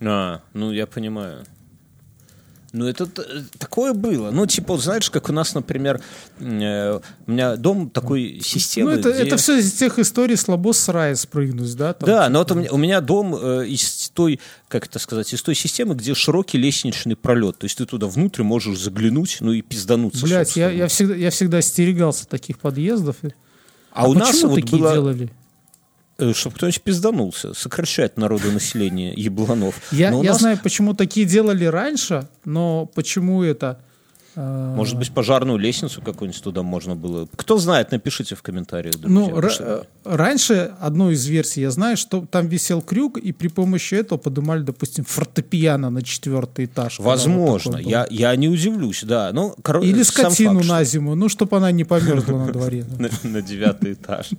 А, ну я понимаю. Ну, это такое было. Ну, типа, вот знаешь, как у нас, например, э, у меня дом такой системы. ну, это, где- это все из тех историй слабо с рая спрыгнуть, да? там, Да, типа, но вот у меня, у меня дом э, из той, как это сказать, из той системы, где широкий лестничный пролет. То есть ты туда внутрь можешь заглянуть, ну и пиздануться. Блять, я, я, всегда, я всегда остерегался таких подъездов. А, у нас вот такие было, делали? Чтобы кто-нибудь пизданулся, сокращать народонаселение ебланов. Я, я нас, знаю, почему такие делали раньше, но почему это... э, Может быть, пожарную лестницу какую-нибудь туда можно было. Кто знает, напишите в комментариях. друзья. ну, что- э, раньше одну из версий я знаю, что там висел крюк, и при помощи этого поднимали, допустим, фортепиано на четвертый этаж. вот Возможно, я, я не удивлюсь, да. Ну, коро- Или скотину факт, что- на зиму, ну, чтобы она не померзла на дворе. на девятый этаж.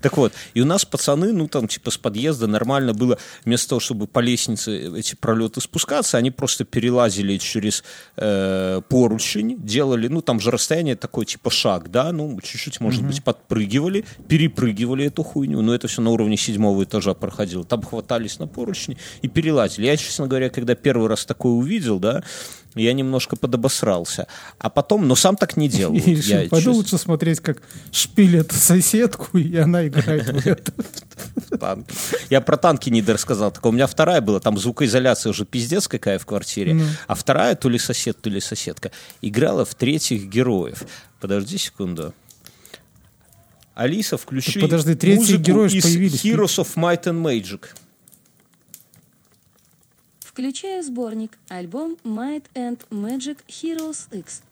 Так вот, и у нас пацаны, ну там типа с подъезда нормально было, вместо того, чтобы по лестнице эти пролеты спускаться, они просто перелазили через э, поручень, делали, ну там же расстояние такое типа шаг, да, ну чуть-чуть, может быть, подпрыгивали, перепрыгивали эту хуйню, но это все на уровне седьмого этажа проходило. Там хватались на поручни и перелазили. Я, честно говоря, когда первый раз такое увидел, да, я немножко подобосрался. А потом, но сам так не делал. И я, пойду честно- лучше смотреть, как шпилят соседку, и она играет в это. танки. Я про танки не рассказал. Так у меня вторая была, там звукоизоляция уже пиздец какая в квартире. Ну. А вторая, то ли сосед, то ли соседка, играла в третьих героев. Подожди секунду. Алиса, включи подожди, третьи музыку герои из появились. Heroes of Might and Magic. Включаю сборник, альбом Might and Magic Heroes X.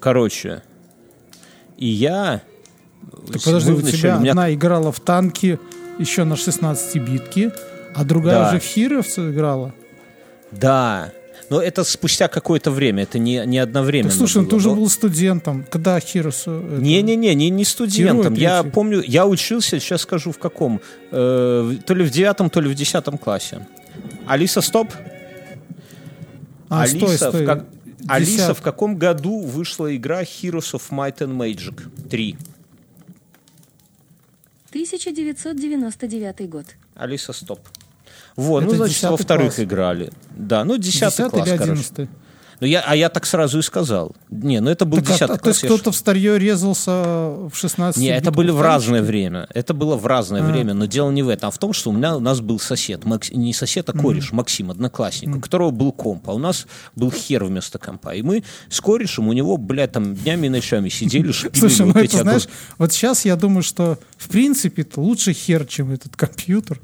Короче, и я... Так подожди, у тебя у меня- одна играла в танки еще на 16-битке, а другая Да. уже в Heroes играла. Да. Но это спустя какое-то время, это не, не одновременно Так слушай, ну было, ты уже но- был студентом, когда Heroes... э, это- Не-не-не, не, не студентом. Герой Я помню, я учился, сейчас скажу в каком, э, то ли в девятом, то ли в десятом классе. Алиса, стоп. А, Алиса, стой, стой. В как- Алиса, в каком году вышла игра Heroes of Might and Magic 3? 1999 год. Алиса, стоп. Вот, Это ну, значит, во 10 вторых класс. играли. Да, ну, десятый 10 класс, или короче. 11 Ну, я, а я так сразу и сказал. Не, ну это был Так, а- десятый а, то есть класс. я ж- кто-то в старье резался в 16 Не, это были в разное время. Это было в разное А. время, но дело не в этом, а в том, что у меня у нас был сосед, Макс- не сосед, а кореш, Максим, одноклассник, у которого был комп, а у нас был хер вместо компа. И мы с корешем у него, блядь, там днями и ночами сидели, шпилили Слушай, ну вот эти это, знаешь, огромные- вот сейчас я думаю, что в принципе это лучше хер, чем этот компьютер.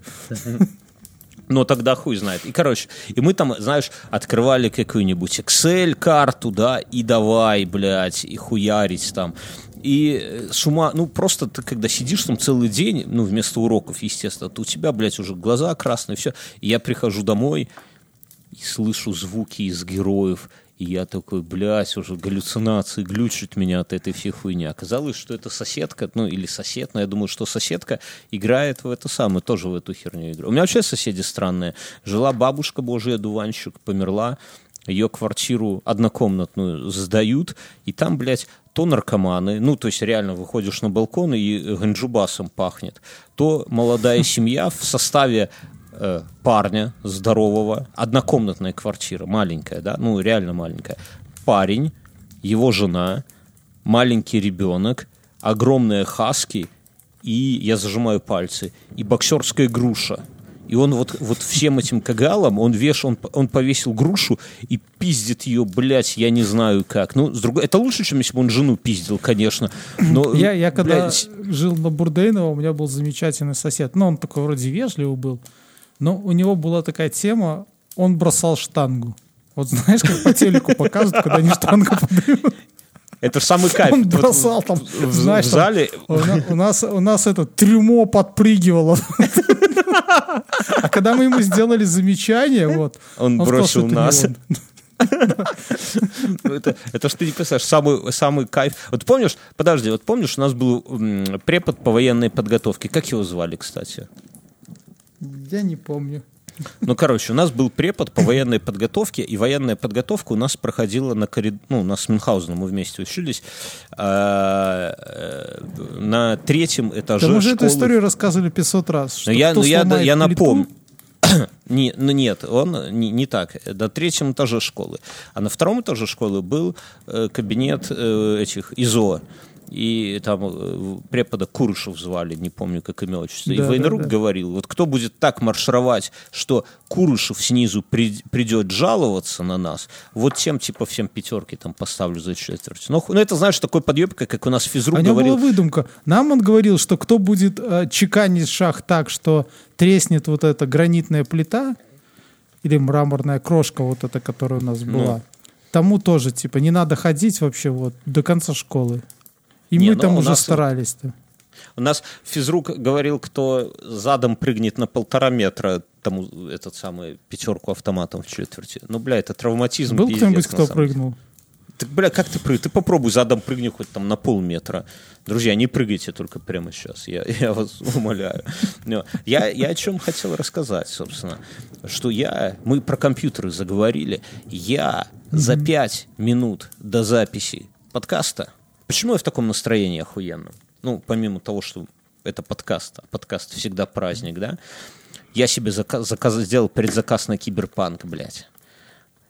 Но тогда хуй знает. И, короче, и мы там, знаешь, открывали какую-нибудь Excel-карту, да, и давай, блядь, и хуярить там. И э, с ума, ну, просто ты когда сидишь там целый день, ну, вместо уроков, естественно, то у тебя, блядь, уже глаза красные, все. И я прихожу домой и слышу звуки из героев, и я такой, блядь, уже галлюцинации глючат меня от этой всей хуйни. Оказалось, что это соседка, ну, или сосед, но я думаю, что соседка играет в это самое, тоже в эту херню игру. У меня вообще соседи странные. Жила бабушка божья, дуванщик, померла, ее квартиру однокомнатную сдают, и там, блядь, то наркоманы, ну, то есть реально выходишь на балкон и ганджубасом пахнет, то молодая семья в составе э, парня здорового, однокомнатная квартира, маленькая, да, ну, реально маленькая. Парень, его жена, маленький ребенок, огромные хаски, и я зажимаю пальцы, и боксерская груша. И он вот, вот всем этим кагалом, он веш, он, он повесил грушу и пиздит ее, блядь, я не знаю как. Ну, с другой, это лучше, чем если бы он жену пиздил, конечно. Но, Я, я когда блядь, жил на Бурдейново, у меня был замечательный сосед. Ну, он такой вроде вежливый был. Но у него была такая тема, он бросал штангу. Вот знаешь, как по телеку показывают, когда они штангу подают. это ж самый кайф. Он Вот бросал там, в, знаешь, в там, зале У на- у нас, у нас это трюмо подпрыгивало. А когда мы ему сделали замечание, вот, Он бросил нас. Ну, это, это ж ты не представляешь, самый, самый кайф. Вот помнишь, подожди, вот помнишь, у нас был препод по военной подготовке. Как его звали, кстати? Я не помню. Ну, короче, у нас был препод по военной подготовке, и военная подготовка у нас проходила на коридоре, ну, у нас с Мюнхгаузеном мы вместе учились, а, э, на третьем этаже Да мы же эту историю рассказывали 500 раз. Что Но я, ну, я, я напомню. Не, ну нет, он не, не так. На третьем этаже школы. А на втором этаже школы был э, кабинет э, этих ИЗО. И там э, препода Курышев звали, не помню, как имя отчество. и Да, да, да. говорил, вот кто будет так маршировать, что Курышев снизу при- придет жаловаться на нас, вот тем, типа, всем пятерки там поставлю за четверть. Ну, ху- ну, это, знаешь, такой подъебка, как у нас физрук А говорил. была выдумка. Нам он говорил, что кто будет э, чеканить шаг так, что треснет вот эта гранитная плита или мраморная крошка вот эта, которая у нас Ну. была, тому тоже, типа, не надо ходить вообще вот до конца школы. И Не, мы ну, там уже нас- старались-то. У нас физрук говорил, кто задом прыгнет на полтора метра, тому этот самый пятерку автоматом в четверти. Ну, бля, это травматизм. Был кто-нибудь, кто деле. прыгнул? Так, бля, как ты прыгай? Ты попробуй задом прыгни хоть там на полметра. Друзья, не прыгайте только прямо сейчас. Я, я вас умоляю. Но Я, я о чем хотел рассказать, собственно. Что я, мы про компьютеры заговорили. Я за пять минут до записи подкаста Почему я в таком настроении охуенном? Ну, помимо того, что это подкаст, а подкаст всегда праздник, да? Я себе заказ, заказ, сделал предзаказ на киберпанк, блядь.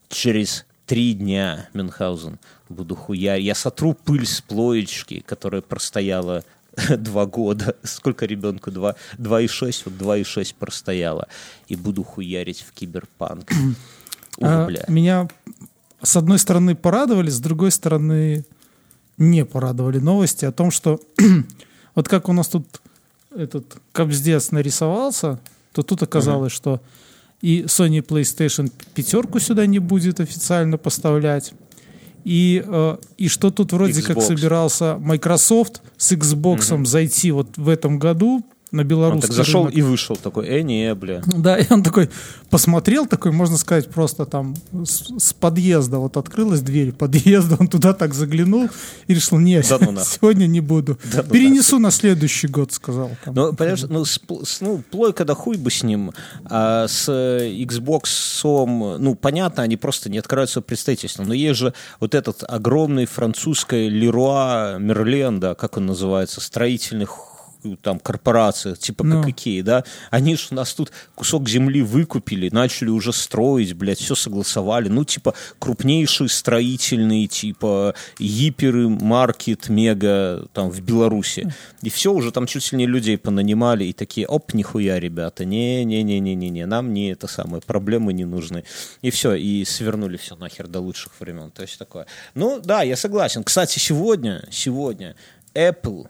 Через три дня, Мюнхгаузен, буду хуя. Я сотру пыль с плоечки, которая простояла два года. Сколько ребенку? Два, два и шесть? Вот два и шесть простояла. И буду хуярить в киберпанк. Ух, А, бля. меня с одной стороны порадовали, с другой стороны не порадовали новости о том, что вот как у нас тут этот капздец нарисовался, то тут оказалось, что и Sony PlayStation пятерку сюда не будет официально поставлять. И, э, и что тут вроде как Xbox. собирался Microsoft с Xbox зайти вот в этом году на Он белорусский так зашел рынок. и вышел такой, э, не, бля. Да, и он такой посмотрел, такой, можно сказать, просто там с, с подъезда, вот открылась дверь подъезда, он туда так заглянул и решил, нет, Да ну сегодня не буду. Да ну Перенесу на следующий год, сказал. там. Ну, понимаешь, ну, с, ну, плойка да хуй бы с ним, а с э, Xbox, ну, понятно, они просто не открывают свое представительство, но есть же вот этот огромный французский Леруа Мерлен, да, как он называется, строительных там корпорации, типа Ну. как Икеи, да, они же у нас тут кусок земли выкупили, начали уже строить, блядь, все согласовали, ну, типа, крупнейшие строительные, типа, гиперы, маркет, мега, там, в Беларуси, и все, уже там чуть не людей понанимали, и такие, оп, нихуя, ребята, не-не-не-не-не, нам не это самое, проблемы не нужны, и все, и свернули все нахер до лучших времен, то есть такое. Ну, да, я согласен. Кстати, сегодня, сегодня Apple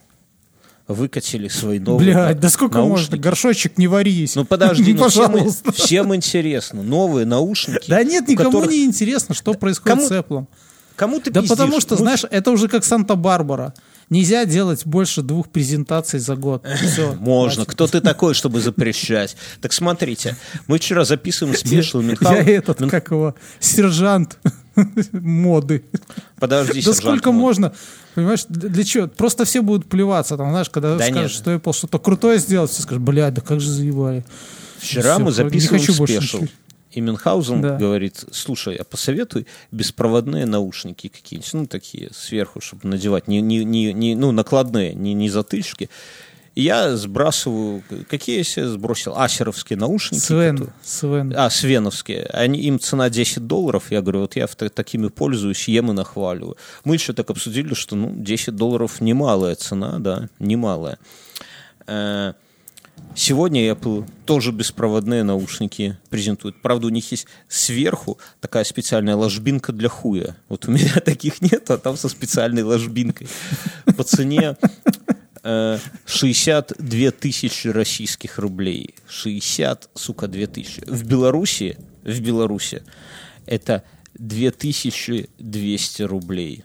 выкатили свои новые Блядь, да сколько наушники. можно? Горшочек не варись. Ну подожди, ну, всем, пожалуйста. всем интересно. Новые наушники. Да нет, никому которых- не интересно, что происходит кому- с Apple. Кому ты Да пиздишь? потому что, Ну, знаешь, это уже как Санта-Барбара. Нельзя делать больше двух презентаций за год. Все. Можно. Кто ты такой, чтобы запрещать? Так смотрите, мы вчера записываем special Я этот, как его, сержант моды. Подожди, Да сколько мой. можно? Понимаешь, для, чего? Просто все будут плеваться. Там, знаешь, когда Да скажут, нет. что Apple что-то крутое сделал, все скажут, блядь, да как же заебали. Вчера Всё, мы записываем больше special. И Мюнхгаузен Да. говорит, слушай, а посоветуй беспроводные наушники какие-нибудь, ну, такие сверху, чтобы надевать, не, не, не, не- ну, накладные, не, не затычки. И я сбрасываю, какие я себе сбросил? Асеровские наушники. Свен, которые- Свен. А, свеновские. Они, им цена 10 долларов. Я говорю, вот я такими пользуюсь, ем и нахваливаю. Мы еще так обсудили, что ну, 10 долларов немалая цена, да, немалая. Э, Сегодня Apple тоже беспроводные наушники презентует. Правда, у них есть сверху такая специальная ложбинка для хуя. Вот у меня таких нет, а там со специальной ложбинкой. По цене э, 62 тысячи российских рублей. 60, сука, 2 тысячи. В Беларуси, в Беларуси это 2200 рублей.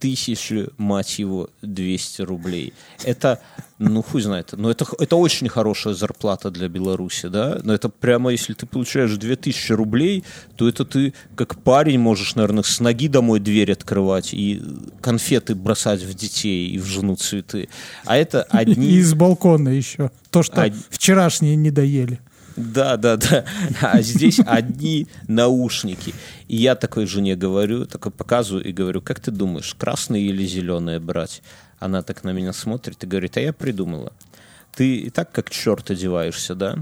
2000, мать его, 200 рублей. Это, ну, хуй знает, но это, это очень хорошая зарплата для Беларуси, да? Но это прямо, если ты получаешь 2000 рублей, то это ты, как парень, можешь, наверное, с ноги домой дверь открывать и конфеты бросать в детей и в жену цветы. А это И одни... из балкона еще. То, что Од- вчерашние не доели. Да, да, да. А здесь одни наушники. И я такой жене говорю, такой показываю и говорю, как ты думаешь, красные или зеленые брать? Она так на меня смотрит и говорит, а я придумала. Ты и так как черт одеваешься, да?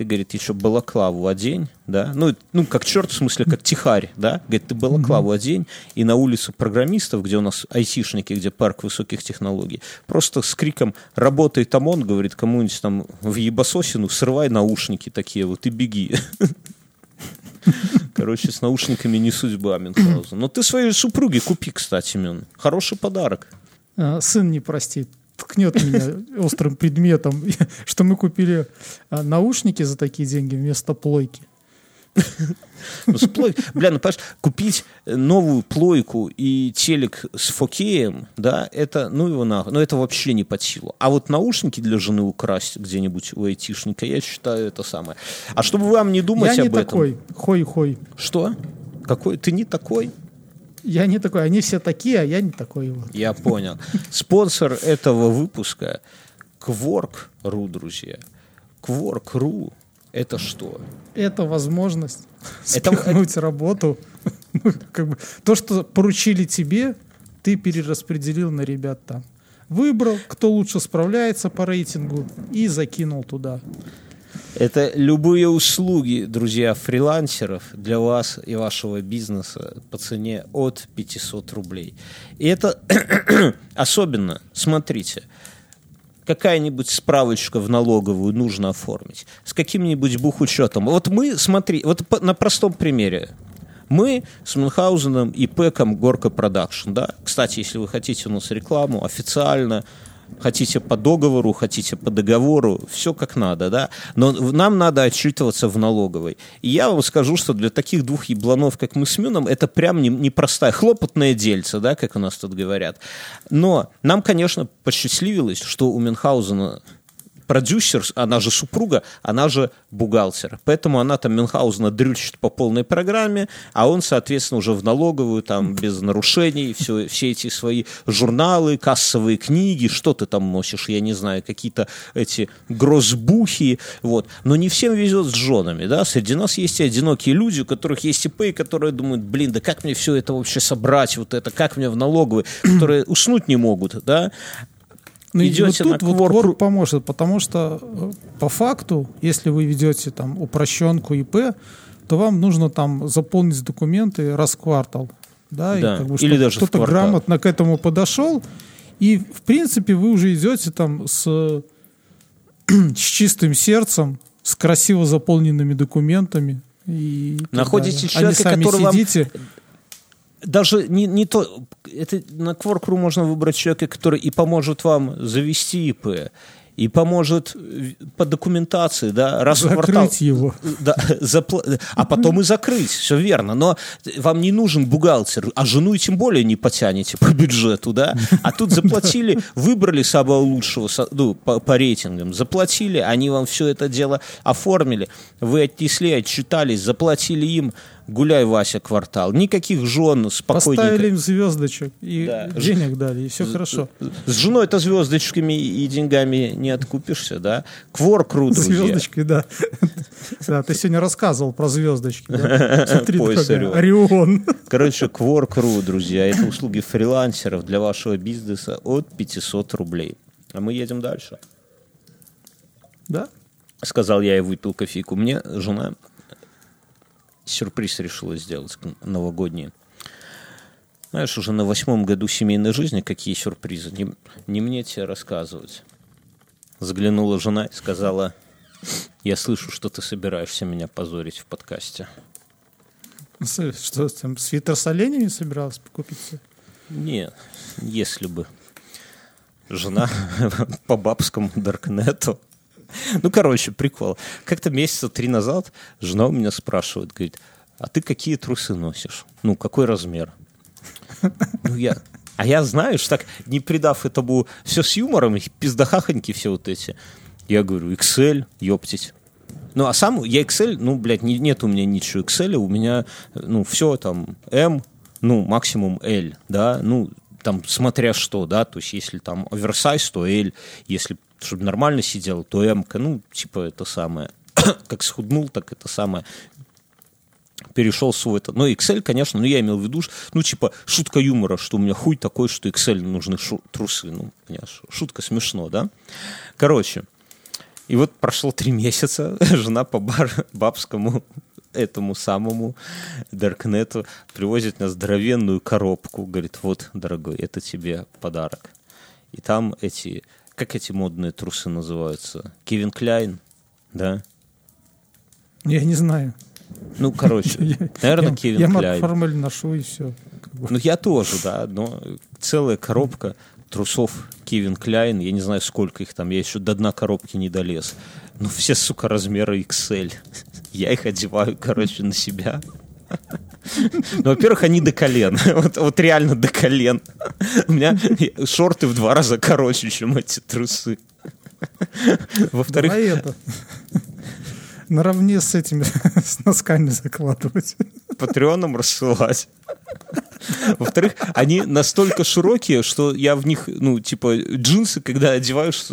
Ты, говорит, еще балаклаву одень, да? Ну, ну, как черт, в смысле, как тихарь, да? Говорит, ты балаклаву одень, и на улицу программистов, где у нас айтишники, где парк высоких технологий, просто с криком «Работает ОМОН», говорит, кому-нибудь там в ебасосину, срывай наушники такие вот и беги. Короче, с наушниками не судьба Мюнхгаузен. Но ты своей супруге купи, кстати, Мюн. Хороший подарок. А, Сын не простит. Ткнет меня острым предметом, что мы купили а, наушники за такие деньги вместо плойки. Ну, Бля, ну понимаешь, купить новую плойку и телек с фокеем, да, это, ну его нахуй, ну это вообще не под силу. А вот наушники для жены украсть где-нибудь у айтишника, я считаю, это самое. А чтобы вам не думать Я не об этом... такой. Хой-хой. Что? Какой? Ты не такой? Я не такой. Они все такие, а я не такой. Вот. Я понял. Спонсор этого выпуска Quark.ru, друзья. Quark.ru это что? Это возможность Это- спихнуть работу. Ну, как бы, то, что поручили тебе, ты перераспределил на ребят там. Выбрал, кто лучше справляется по рейтингу, и закинул туда. Это любые услуги, друзья, фрилансеров для вас и вашего бизнеса по цене от 500 рублей. И это особенно, смотрите, какая-нибудь справочка в налоговую нужно оформить с каким-нибудь бухучетом. Вот мы, смотри, вот по- на простом примере. Мы с Мюнхгаузеном и Пэком Горка Продакшн, да. Кстати, если вы хотите у нас рекламу официально, хотите по договору, хотите по договору, все как надо, да. Но нам надо отчитываться в налоговой. И я вам скажу, что для таких двух ебланов, как мы с Мюном, это прям не- непростая, хлопотная дельца, да, как у нас тут говорят. Но нам, конечно, посчастливилось, что у Мюнхгаузена продюсер, она же супруга, она же бухгалтер. Поэтому она там Мюнхгаузена дрючит по полной программе, а он, соответственно, уже в налоговую, там, без нарушений, все, все эти свои журналы, кассовые книги, что ты там носишь, я не знаю, какие-то эти грозбухи, вот. Но не всем везет с женами, да, среди нас есть и одинокие люди, у которых есть ИП, и которые думают, блин, да как мне все это вообще собрать, вот это, как мне в налоговой, которые уснуть не могут, да, Ну, и идете вот тут на вот Quark.ru. Quark поможет, потому что э, по факту, если вы ведете там упрощенку ИП, то вам нужно там заполнить документы раз в квартал. Да, и Да, как бы, или даже кто-то грамотно к этому подошел, и в принципе вы уже идете там с, с чистым сердцем, с красиво заполненными документами. И Находите далее. А человека, сами который вам сидите. Даже не, не то, это на Quark.ru можно выбрать человека, который и поможет вам завести ИП, и поможет э, по документации, да, раз в квартал. Закрыть его. Да, запла- а потом и закрыть, все верно. Но вам не нужен бухгалтер, а жену и тем более не потянете по бюджету, да? А тут заплатили, выбрали самого лучшего ну, по, по рейтингам, заплатили, они вам все это дело оформили, вы отнесли, отчитались, заплатили им, гуляй, Вася, квартал. Никаких жен спокойненько. Поставили им звездочек и Да. денег дали, и все хорошо. С женой-то звездочками и деньгами не откупишься, да? Кворкру, друзья. Звездочкой, да. Да, ты сегодня рассказывал про звездочки. Смотри. Орион. Короче, Quark.ru, друзья, это услуги фрилансеров для вашего бизнеса от 500 рублей. А мы едем дальше. Да? Сказал я и выпил кофейку. Мне жена сюрприз решила сделать новогодний. Знаешь, уже на восьмом году семейной жизни какие сюрпризы. Не, не мне тебе рассказывать. Заглянула жена и сказала, я слышу, что ты собираешься меня позорить в подкасте. Что там, свитер с оленями собиралась купить? Не, если бы жена по бабскому Даркнету. Ну, короче, прикол. Как-то месяца три назад жена у меня спрашивает, говорит, а ты какие трусы носишь? Ну, какой размер? Ну, я... А я, знаешь, так, не придав этому все с юмором, пиздахахоньки все вот эти. Я говорю, XL, ёптить. Ну, а сам я XL, ну, блядь, не- нет у меня ничего XL, у меня, ну, все там M, ну, максимум L, да, ну, там, смотря что, да, то есть, если там оверсайз, то L, если, чтобы нормально сидел, то M, ну, типа, это самое, как схуднул, так это самое, перешел свой это. Но Excel, конечно, ну я имел в виду, ну типа шутка юмора, что у меня хуй такой, что Excel нужны шу- трусы. Ну, понимаешь, шутка смешно, да? Короче, и вот прошло три месяца, жена по бар, бабскому этому самому Даркнету привозит на здоровенную коробку. Говорит, вот, дорогой, это тебе подарок. И там эти, как эти модные трусы называются? Кевин Кляйн, да? Я не знаю. Ну, короче, наверное, я, Кевин я Кляйн. Марк ношу и все. Ну, я тоже, да, но целая коробка трусов Кевин Кляйн, я не знаю, сколько их там, я еще до дна коробки не долез. Ну, все, сука, размера XL. Я их одеваю, короче, на себя. Ну, во-первых, они до колен. Вот, вот реально до колен. У меня шорты в два раза короче, чем эти трусы. Во-вторых, Давай это. Наравне с этими, с носками закладывать. патреоном рассылать. Во-вторых, они настолько широкие, что я в них, ну, типа, джинсы, когда одеваешь,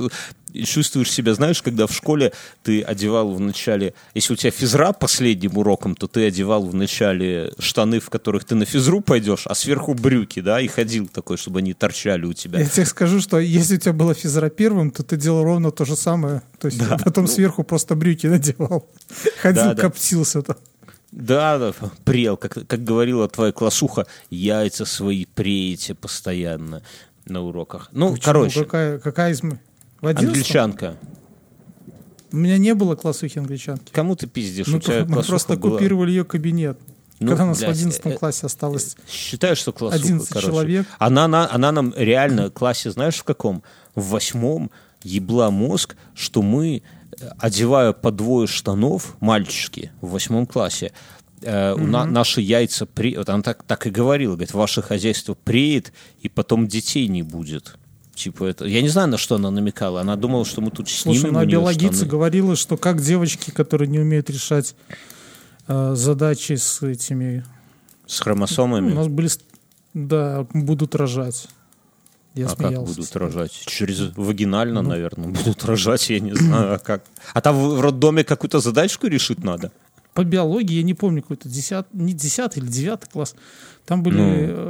чувствуешь себя, знаешь, когда в школе ты одевал в начале, если у тебя физра последним уроком, то ты одевал в начале штаны, в которых ты на физру пойдешь, а сверху брюки, да, и ходил такой, чтобы они торчали у тебя. Я тебе скажу, что если у тебя было физра первым, то ты делал ровно то же самое. То есть а потом сверху просто брюки надевал. Ходил, ну. Да, да. коптился там. Да, да, прел, как, как говорила твоя классуха, яйца свои преете постоянно на уроках. Ну, Почему? короче, Какая, какая из... В англичанка. У меня не было классухи англичанки. Кому ты пиздишь? Мы, у тебя мы классуха просто была. купировали ее кабинет. Ну, Когда у нас в блядь, 11 э, классе осталось Считаю, что класс 11 человек. Она, она, она нам реально в классе, знаешь, в каком? В восьмом ебла мозг, что мы, одевая по двое штанов, мальчики в восьмом классе, э, у на- наши яйца при... Вот она так, так и говорила, говорит, ваше хозяйство преет, и потом детей не будет. Типа это... Я не знаю, на что она намекала. Она думала, что мы тут снимем Слушай, у на неё биологице штаны. говорила, что как девочки, которые не умеют решать э, задачи с этими... С хромосомами. У нас были... Да, будут рожать. Я а как смеялся. будут рожать? Через вагинально, наверное, будут рожать, я не знаю, а как. А там в роддоме какую-то задачку решить надо? По биологии, я не помню, какой-то 10, не 10 или 9 класс. Там были Ну.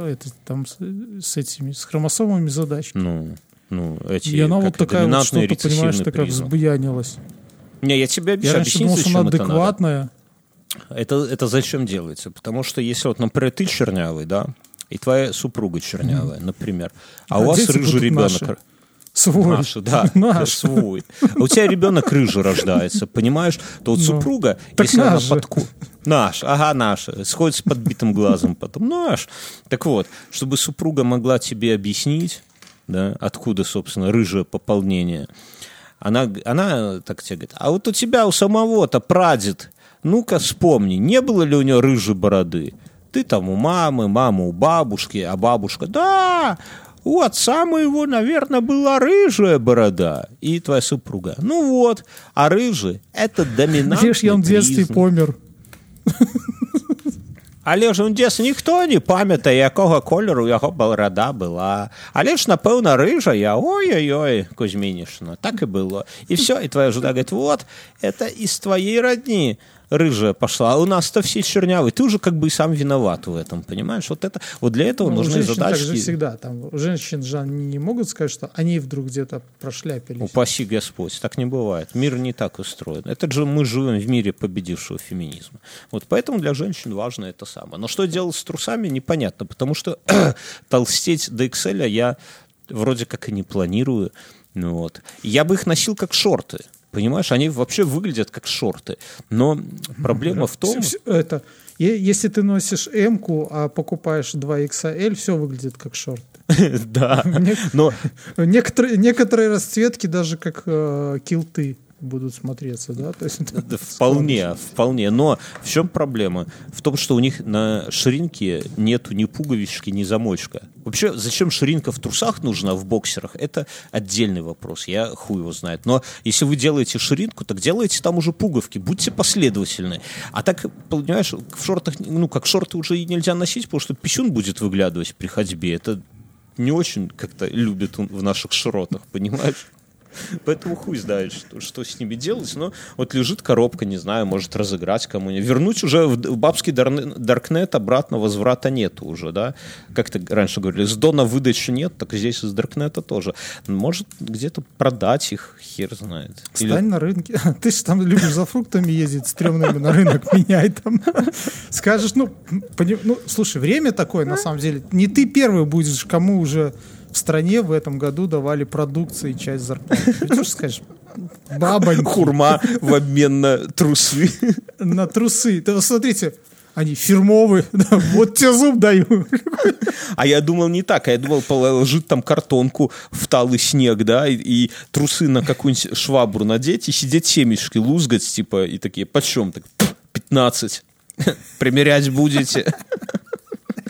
э, это, там с, с этими, с хромосомами задачки. Ну, ну, эти, И она вот как такая вот что-то, понимаешь, такая взбуянилась. Не, я тебе Я обещаю, раньше объяснить, думал, что она это надо. адекватная. Это, это зачем делается? Потому что если вот, например, ты чернявый, да, и твоя супруга чернявая, например, а, А у вас рыжий ребенок... наши. Свой. Наши, да, Наш. свой. А у тебя ребенок рыжий рождается, понимаешь? То вот Ну, супруга, так если она подку... Наш, ага, наш. Сходит с подбитым глазом потом. Наш. Так вот, чтобы супруга могла тебе объяснить, да, откуда, собственно, рыжее пополнение, она, она так тебе говорит, а вот у тебя у самого-то прадед, ну-ка вспомни, не было ли у него рыжей бороды? Ты там у мамы, мама у бабушки, а бабушка, да, у отца моего, наверное, была рыжая борода. И твоя супруга. Ну вот, а рыжий – это доминантный Видишь, я в детстве помер. Але ж у дзес ніхто не памятае, якога колеру яго борода была. Але ж, напэўна, рыжая, ой-ой-ой, Кузьминишна, так и было. И все, и твоя жена говорит, вот, это из твоей родни рыжая пошла, а у нас-то все чернявые. Ты уже как бы и сам виноват в этом, понимаешь? Вот это, вот для этого Ну, у нужны женщин так же задачки. всегда. Там, женщин же они не могут сказать, что они вдруг где-то прошляпились. Упаси Господь, так не бывает. Мир не так устроен. Это же мы живем в мире победившего феминизма. Вот поэтому для женщин важно это самое. Но что делать с трусами, непонятно, потому что толстеть до Excel я вроде как и не планирую. Ну, вот. Я бы их носил как шорты. Понимаешь, они вообще выглядят как шорты. Но проблема в том... Всё- всё это, если ты носишь М-ку, а покупаешь 2XL, все выглядит как шорты. Да. Но Некоторые, некоторые расцветки даже как э, килты будут смотреться, да? То есть, это Да, вполне, вполне. Но в чем проблема? В том, что у них на ширинке нету ни пуговички, ни замочка. Вообще, зачем ширинка в трусах нужна, в боксерах, это отдельный вопрос. Я хуй его знает. Но если вы делаете ширинку, так делайте там уже пуговки. Будьте последовательны. А так, понимаешь, в шортах, ну, как шорты уже и нельзя носить, потому что писюн будет выглядывать при ходьбе. Это не очень как-то любят в наших широтах, понимаешь? Поэтому хуй знает, что, что с ними делать. Но вот лежит коробка, не знаю, может разыграть кому-нибудь. Вернуть уже в, в бабский Даркнет обратно возврата нету уже, да? Как-то раньше говорили, с Дона выдачи нет, так здесь из Даркнета тоже. Может где-то продать их, хер знает. Или- Стань на рынке. Ты же там любишь за фруктами ездить, стрёмными на рынок меняй там. Скажешь, ну, пони- ну, слушай, время такое, на самом деле. Не ты первый будешь, кому уже в стране в этом году давали продукции часть зарплаты. Придешь, скажешь, бабоньки Хурма в обмен на трусы. на трусы. Да, смотрите, они фирмовые. Да, вот тебе зуб даю. А я думал не так, а я думал, положить там картонку в талый снег, да, и, и трусы на какую-нибудь швабру надеть и сидеть семечки лузгать, типа, и такие, почем? Так, «Пф, 15. Примерять будете?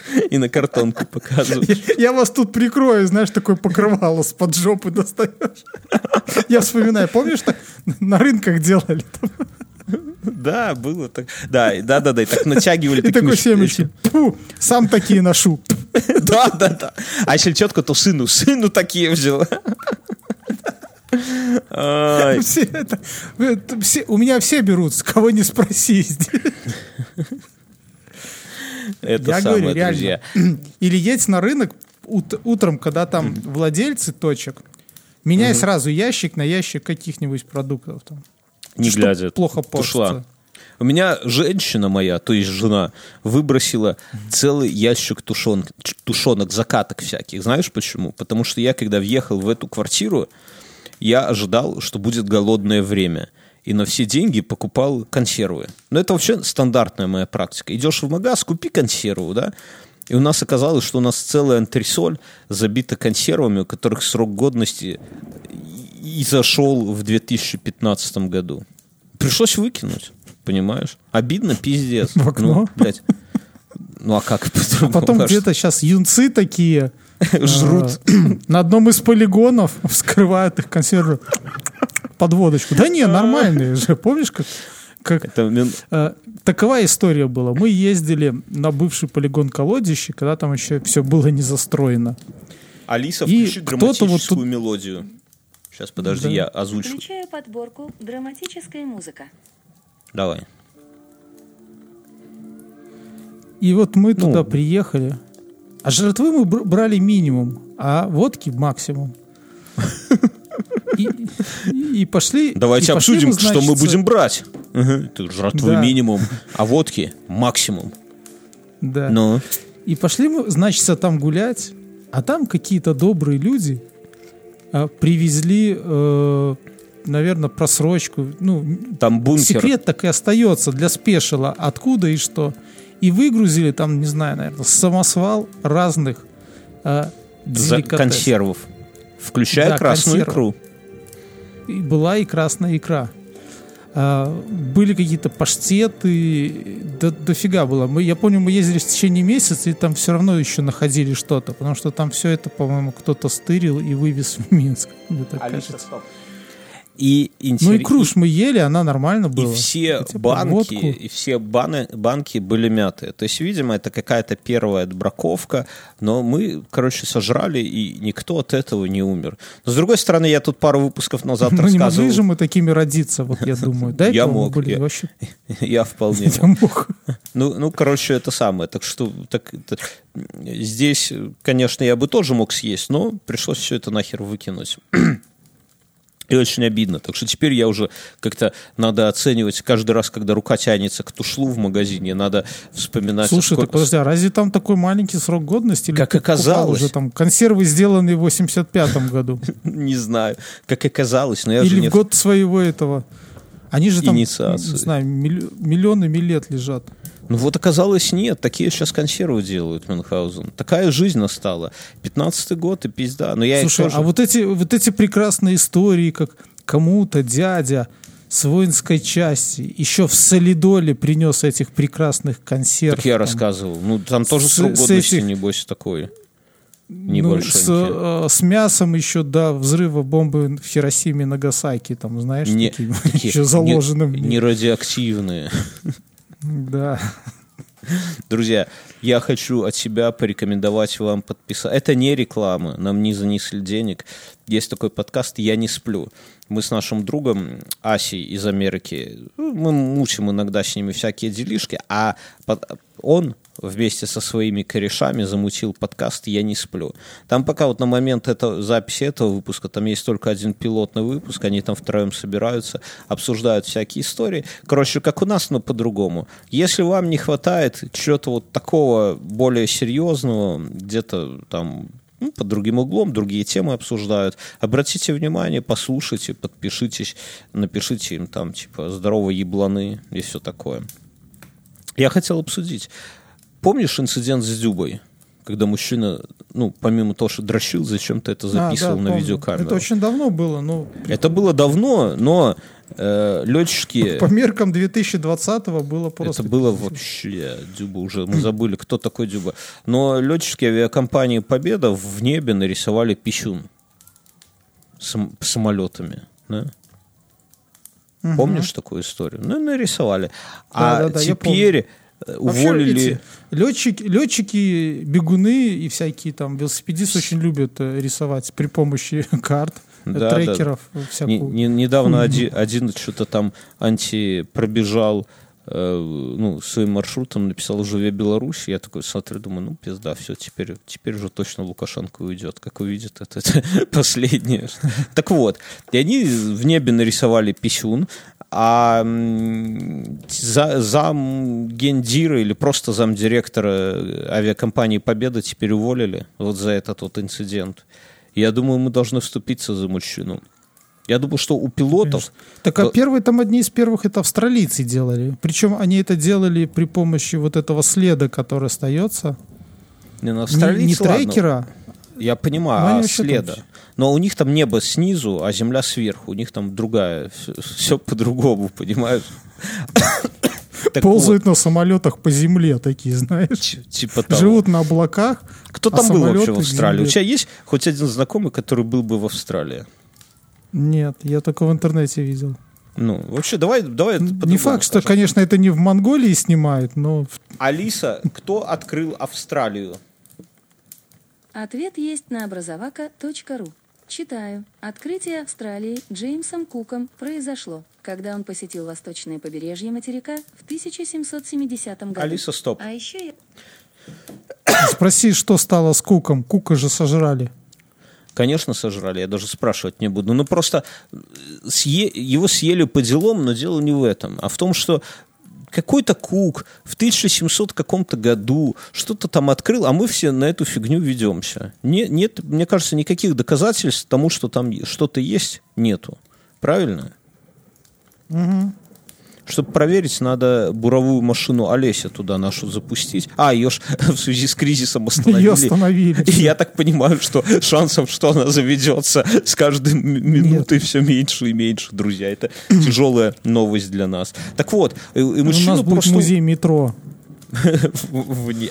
И на картонку показывать. Я вас тут прикрою, знаешь, такое покрывало с под жопы достаешь. Я вспоминаю, помнишь, так на рынках делали? Да, было так. Да, да, да, да, и так натягивали И такой семечки. Фу, сам такие ношу. Да, да, да. А если четко, то сыну, сыну такие взяла. Ай, Все это, все, у меня все берут, с кого не спроси. Это Я самое, говорю, реально. друзья. Или едь на рынок ут- утром, когда там владельцы точек, меняй сразу ящик на ящик каких-нибудь продуктов. Там. Не Чтоб глядя. плохо портится. У меня женщина моя, то есть жена, выбросила целый ящик тушен, тушенок, закаток всяких. Знаешь почему? Потому что я, когда въехал в эту квартиру, я ожидал, что будет голодное время. И на все деньги покупал консервы. Но это вообще стандартная моя практика. Идешь в магаз, купи консерву, да, и у нас оказалось, что у нас целая антресоль забита консервами, у которых срок годности и зашел в 2015 году. Пришлось выкинуть, понимаешь? Обидно, пиздец. В окно? Ну, блядь. Ну а как А потом где-то сейчас юнцы такие Жрут. а, на одном из полигонов вскрывают их консервы под водочку. Да не, нормальные же. Помнишь, как, как Это Э, такова история была. Мы ездили на бывший полигон колодище, когда там еще все было не застроено. Алиса, И включи кто-то вот драматическую тут- мелодию. Сейчас, подожди, Да. я озвучу. Включаю подборку «Драматическая музыка». Давай. И вот мы Ну. туда приехали. А жратвы мы бр- брали минимум, а водки максимум. И, и пошли. Давайте и пошли обсудим, что мы значит, будем брать. Ты жратвы Да. минимум, а водки максимум. Да. Ну, И пошли мы, значит, там гулять, а там какие-то добрые люди а, привезли, наверное, просрочку. Ну, там бункер. секрет так и остается для спешила. Откуда и что. И выгрузили там, не знаю, наверное, самосвал разных за деликатесов. консервов. Включая Да, красную консервы. икру. И была и красная икра. А, были какие-то паштеты, да, дофига было. Мы, я помню, мы ездили в течение месяца, и там все равно еще находили что-то, потому что там все это, по-моему, кто-то стырил и вывез в Минск. Мне так кажется. И Ну интерес- и круш мы ели, она нормально И была. все Хотя бы банки, и все баны, банки были мятые. То есть, видимо, это какая-то первая отбраковка, но мы, короче, сожрали, и никто от этого не умер. Но, с другой стороны, я тут пару выпусков назад Ну не могли рассказывал. же мы такими родиться, вот я думаю. До Я мог, были я- вообще... Я вполне Я мог. Ну, ну, короче, это самое. Так что так, здесь, конечно, я бы тоже мог съесть, но пришлось все это нахер выкинуть. И очень обидно. Так что теперь я уже как-то надо оценивать каждый раз, когда рука тянется к тушлу в магазине, надо вспоминать... Слушай, сколько- так подожди, а разве там такой маленький срок годности? Или Как оказалось. уже там консервы, сделанные в 85-м году? Не знаю, как оказалось, но я же Или не... в год своего этого. Они же там, Инициации. не знаю, милли- миллионами лет лежат. Ну вот оказалось нет, такие сейчас консервы делают Мюнхгаузен. Такая жизнь настала. 15-й год и пизда. Но я Слушай, тоже- а вот эти, вот эти прекрасные истории, как кому-то дядя с воинской части еще в солидоле принес этих прекрасных консервов. Так я там. рассказывал. Ну, там тоже с- срок годности, этих- небось, такой. Ну, с, э, с мясом еще до взрыва бомбы в Хиросиме и Нагасаки, там, знаешь, Не- таким такие еще заложенным. не- Нерадиоактивные. Да. Друзья, я хочу от себя порекомендовать вам подписаться. Это не реклама, нам не занесли денег. Есть такой подкаст «Я не сплю». Мы с нашим другом Асей из Америки, ну, мы мучим иногда с ними всякие делишки, а он вместе со своими корешами замутил подкаст «Я не сплю». Там пока вот на момент это, записи этого выпуска, там есть только один пилотный выпуск, они там втроем собираются, обсуждают всякие истории. Короче, как у нас, но по-другому. Если вам не хватает чего-то вот такого более серьезного, где-то там ну, под другим углом, другие темы обсуждают. Обратите внимание, послушайте, подпишитесь, напишите им там, типа, здорово, ебланы и все такое. Я хотел обсудить. Помнишь инцидент с Дюбой? Когда мужчина, ну, помимо того, что дрочил, зачем-то это А, да, записывал на помню. видеокамеру. Это очень давно было, но Это было давно, но э, летчики... по меркам 2020-го было просто... Это было вообще Дюба уже, мы забыли, кто такой Дюба. Но летчики авиакомпании Победа в небе нарисовали писюн сам- самолетами. да? Помнишь такую историю? Ну, нарисовали. А Да-да-да, я теперь уволили... эти летчики, летчики, бегуны и всякие там велосипедисты очень любят э, рисовать при помощи карт, э, Да, да. трекеров, э, Не- всякую. не- недавно один, один что-то там анти пробежал э, ну, своим маршрутом, написал «Живе Беларусь». Я такой смотрю, думаю, ну, пизда, все, теперь, теперь уже точно Лукашенко уйдет. Как увидит, это, это последнее. Так вот, и они в небе нарисовали писюн, а за, зам гендира или просто замдиректора авиакомпании «Победа» теперь уволили вот за этот вот инцидент. Я думаю, мы должны вступиться за мужчину. Я думаю, что у пилотов... Так а Э, первые там одни из первых это австралийцы делали. Причем они это делали при помощи вот этого следа, который остается. Не, ну, Не, австралийцы, не ладно, трекера. Я понимаю, а следа. там Но у них там небо снизу, а земля сверху. У них там другая. Все, по-другому, понимаешь? Так Ползают на самолетах по земле такие, знаешь. типа того. Живут на облаках. Кто а там был вообще в Австралии? У тебя есть хоть один знакомый, который был бы в Австралии? Нет, я только в интернете видел. Ну, вообще, давай, давай Не факт, что, скажем. конечно, это не в Монголии снимают, но Алиса, кто открыл Австралию? Ответ есть на образовака.ру. Читаю. Открытие Австралии Джеймсом Куком произошло, когда он посетил восточное побережье материка в 1770 году. Алиса, стоп. А еще я... спроси, что стало с Куком. Кука же сожрали. Конечно, сожрали, я даже спрашивать не буду. Ну, просто э, съе- его съели по делам, но дело не в этом, а в том, что какой-то Кук в 1700 каком-то году что-то там открыл, а мы все на эту фигню ведемся. Не, нет, мне кажется, никаких доказательств тому, что там что-то есть, нету. Правильно? Чтобы проверить, надо буровую машину Олеся туда нашу запустить. А, ее ж в связи с кризисом остановили. Ее остановили. И я так понимаю, что шансов, что она заведется с каждой минутой все меньше и меньше, друзья. Это тяжелая новость для нас. Так вот, и, и У мужчину нас будет просто... музей метро.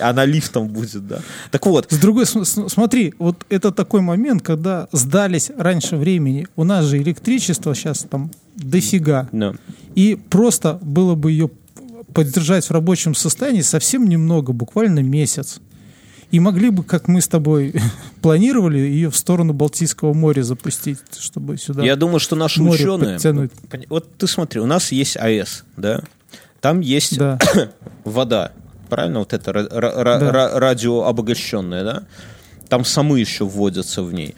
Она лифтом будет, да. Так вот, С другой смотри, вот это такой момент, когда сдались раньше времени. У нас же электричество сейчас там дофига. да. И просто было бы ее поддержать в рабочем состоянии совсем немного, буквально месяц. И могли бы, как мы с тобой планировали, ее в сторону Балтийского моря запустить, чтобы сюда... Я думаю, что наши море ученые... подтянуть. Вот ты смотри, у нас есть АЭС, да? Там есть Да. вода, правильно? Вот это Да. ра- радиообогащенная, да? Там самы еще вводятся в ней.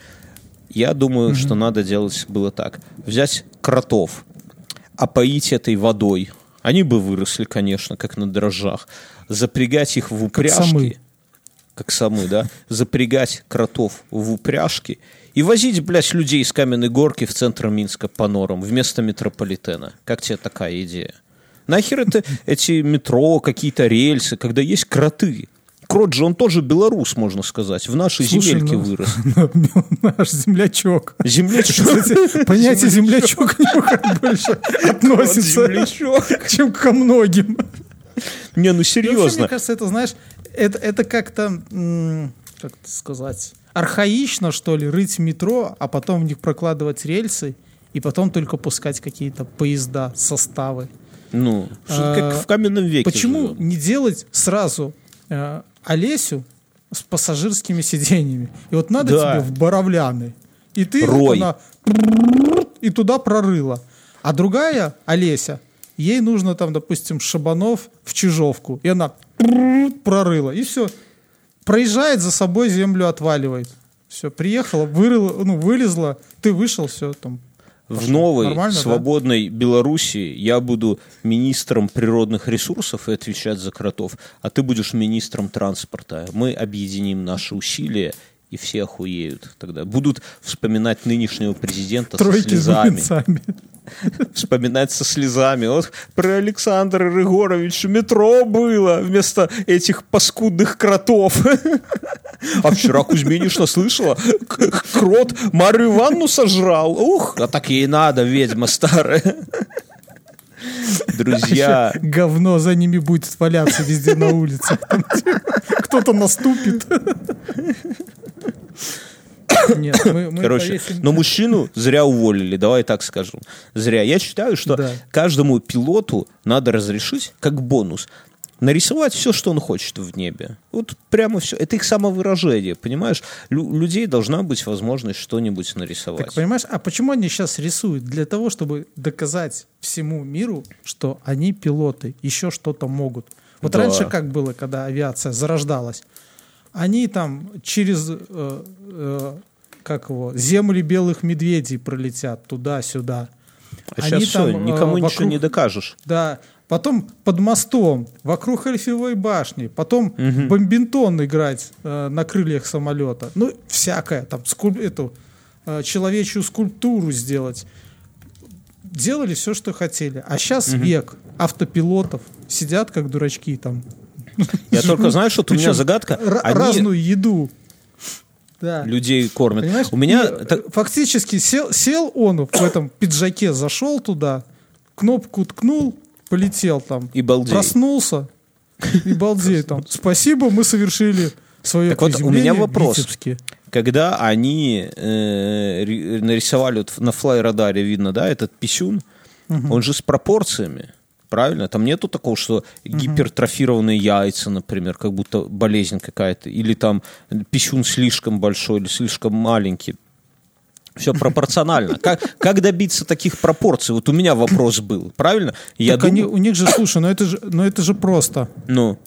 Я думаю, что надо делать было так. Взять кротов, опоить этой водой. Они бы выросли, конечно, как на дрожжах. Запрягать их в упряжки. самы. Как самы, да? Запрягать кротов в упряжки и возить, блядь, людей с каменной горки в центр Минска по норам вместо метрополитена. Как тебе такая идея? Нахер это эти метро, какие-то рельсы, когда есть кроты? Крот же, он тоже белорус, можно сказать. В нашей Слушай, земельке ну, вырос. Наш землячок. Землячок. Кстати, понятие землячок к нему как больше относится, Землячок. чем ко многим. Не, ну вообще, серьезно. мне кажется, это, знаешь, это, это как-то, как сказать, архаично, что ли, рыть метро, а потом в них прокладывать рельсы, и потом только пускать какие-то поезда, составы. Ну, А, как в каменном веке. Почему живем. не делать сразу э, Олесю с пассажирскими сиденьями? И вот надо Да. тебе в Боровляны. И ты вот Рой. она и туда прорыла. А другая Олеся, ей нужно там, допустим, Шабанов в Чижовку. И она прорыла. И все. Проезжает за собой, землю отваливает. Все, приехала, вырыла, ну, вылезла, ты вышел, все, там, В новой Нормально, да? свободной Белоруссии я буду министром природных ресурсов и отвечать за кротов, а ты будешь министром транспорта. Мы объединим наши усилия, и все охуеют тогда. Будут вспоминать нынешнего президента со тройки с слезами. Вспоминать со слезами. Вот про Александра Рыгоровича метро было вместо этих паскудных кротов. А вчера Кузьминишна слышала, крот Марию Ивановну сожрал. Ух, а так ей надо, ведьма старая. Друзья, говно за ними будет валяться везде на улице. Там Кто-то наступит. Нет, мы, мы короче, повесим- но мужчину зря уволили, давай так скажем. Зря. Я считаю, что Да. каждому пилоту надо разрешить, как бонус, нарисовать все, что он хочет в небе. Вот прямо все. Это их самовыражение, понимаешь? Лю- людей должна быть возможность что-нибудь нарисовать. Так понимаешь, а почему они сейчас рисуют? Для того, чтобы доказать всему миру, что они пилоты, еще что-то могут. Вот Да. раньше как было, когда авиация зарождалась? Они там через э, э, как его, земли белых медведей пролетят туда-сюда. а Они сейчас все, там, э, никому ничего вокруг- не докажешь. Да. Потом под мостом, вокруг Эльфивой башни, потом бомбинтон играть э, на крыльях самолета. Ну, всякое. Там скульп- эту, э, человечью скульптуру сделать. делали все, что хотели. А сейчас век автопилотов. Сидят как дурачки там. Я только, знаешь, вот у меня загадка. разную еду. Да. людей кормят. Понимаешь? У меня... И, так- фактически сел, сел он в этом пиджаке, зашел туда, кнопку ткнул, полетел там. И балдей. Проснулся и балдеет там. Спасибо, мы совершили свое Так вот, у меня вопрос. Витебске. когда они э, ри- нарисовали вот на флай-радаре, видно, да, этот писюн, он же с пропорциями. Правильно? Там нету такого, что гипертрофированные яйца, например, как будто болезнь какая-то, или там писюн слишком большой или слишком маленький. Все пропорционально. Как, как добиться таких пропорций? Вот у меня вопрос был, правильно? Я Так они, думаю, у них же, слушай, ну это же, ну это же просто. ну,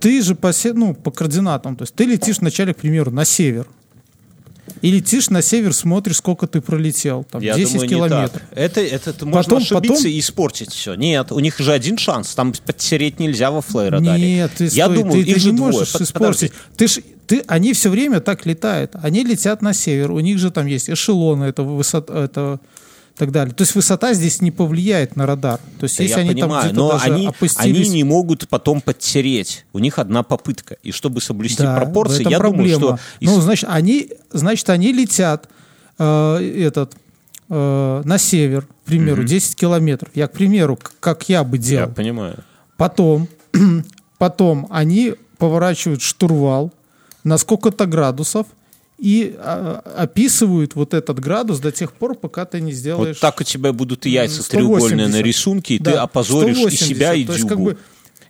Ты же по, ну, по координатам, то есть ты летишь вначале, к примеру, на север. И летишь на север, смотришь, сколько ты пролетел. Там, я 10 думаю, не километров. так. Это, это, это можно Потом- ошибиться потом- и испортить все. Нет, у них же один шанс. Там подтереть нельзя во флай-радаре. Нет, ты, Я стой, думаю, ты, их ты же не двое. можешь Под- испортить. Ты ж, ты, они все время так летают. Они летят на север. У них же там есть эшелоны, это высота, это так далее. То есть высота здесь не повлияет на радар. То есть Да если я они понимаю, там но даже они, опустились... они не могут потом подтереть. У них одна попытка. И чтобы соблюсти Да, пропорции, я проблема. думаю, что... Ну, значит, они, значит, они летят э, этот, э, на север, к примеру, 10 километров. Я, к примеру, как я бы Я делал. понимаю. Потом, потом они поворачивают штурвал на сколько-то градусов и а, описывают вот этот градус до тех пор, пока ты не сделаешь... Вот так у тебя будут и яйца 180. треугольные на рисунке, и ты Да, опозоришь и 180. себя, и То есть, как бы-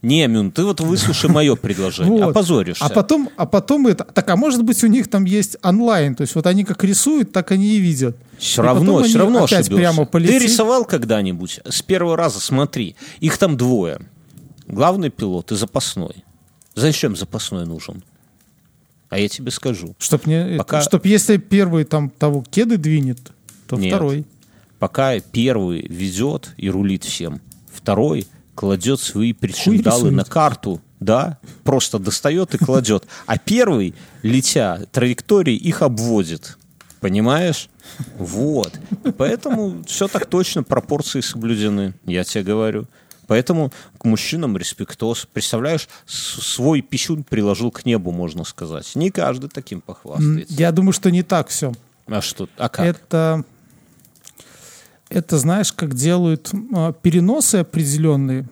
Не, Мюн, ты вот выслушай мое предложение. Вот. Опозоришься. А потом, а потом это... Так, а может быть, у них там есть онлайн. То есть вот они как рисуют, так они и видят. Все И равно, все равно ошибешься. прямо Ты рисовал когда-нибудь? С первого раза смотри. Их там двое. Главный пилот и запасной. Зачем запасной нужен? А я тебе скажу. Чтоб, не, Пока- чтоб если первый там того кеды двинет, то Нет. второй. Пока первый ведет и рулит всем, второй кладет свои причиндалы на карту, да, просто достает и кладет. А первый, летя траекторией, их обводит. Понимаешь? Вот. Поэтому все так точно, пропорции соблюдены, я тебе говорю. Поэтому к мужчинам респектос. Представляешь, свой писюн приложил к небу, можно сказать. Не каждый таким похвастается. Я думаю, что не так все. А что? А как? Это, это, знаешь, как делают э, переносы определенные.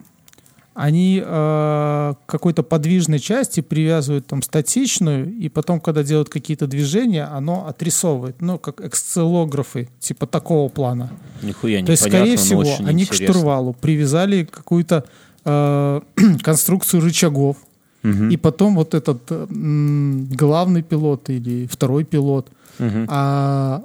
Они э, к какой-то подвижной части привязывают там статичную, и потом, когда делают какие-то движения, оно отрисовывает. Ну, как эксцелографы, типа такого плана. Нихуя не То есть, скорее всего, они к штурвалу привязали какую-то э, конструкцию рычагов, и потом вот этот э, м, главный пилот или второй пилот а,